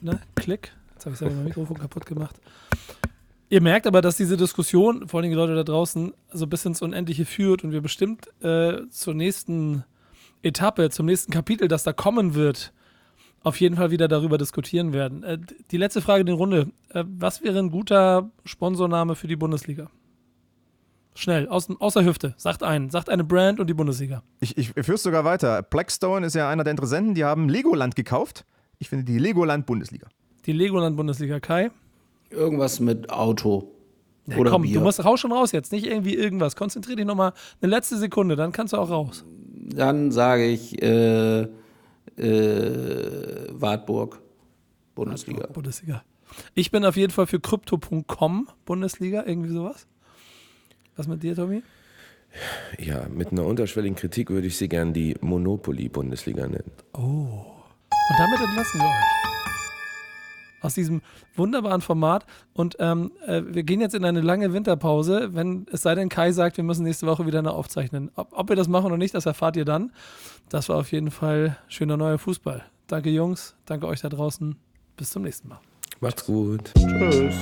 Ne? Klick. Jetzt habe ich selber mein Mikrofon kaputt gemacht. Ihr merkt aber, dass diese Diskussion, vor allem die Leute da draußen, so bis ins Unendliche führt und wir bestimmt äh, zur nächsten Etappe, zum nächsten Kapitel, das da kommen wird, auf jeden Fall wieder darüber diskutieren werden. Äh, die letzte Frage in der Runde. Äh, was wäre ein guter Sponsorname für die Bundesliga? Schnell, aus, aus der Hüfte. Sagt einen. Sagt eine Brand und die Bundesliga. Ich, ich führe es sogar weiter. Blackstone ist ja einer der Interessenten, die haben Legoland gekauft. Ich finde die Legoland-Bundesliga. Die Legoland-Bundesliga. Kai? Irgendwas mit Auto. Ja, oder komm, Bier. du musst raus schon raus jetzt, nicht irgendwie irgendwas. Konzentrier dich nochmal eine letzte Sekunde, dann kannst du auch raus. Dann sage ich äh, äh, Wartburg, Bundesliga. Bundesliga. Ich bin auf jeden Fall für Crypto.com Bundesliga, irgendwie sowas. Was mit dir, Tommy? Ja, mit einer unterschwelligen Kritik würde ich sie gern die Monopoly-Bundesliga nennen. Oh. Und damit entlassen wir euch. Aus diesem wunderbaren Format. Und ähm, äh, wir gehen jetzt in eine lange Winterpause, wenn es sei denn, Kai sagt, wir müssen nächste Woche wieder eine aufzeichnen. Ob, ob wir das machen oder nicht, das erfahrt ihr dann. Das war auf jeden Fall schöner neuer Fußball. Danke, Jungs. Danke euch da draußen. Bis zum nächsten Mal. Macht's gut. Tschüss.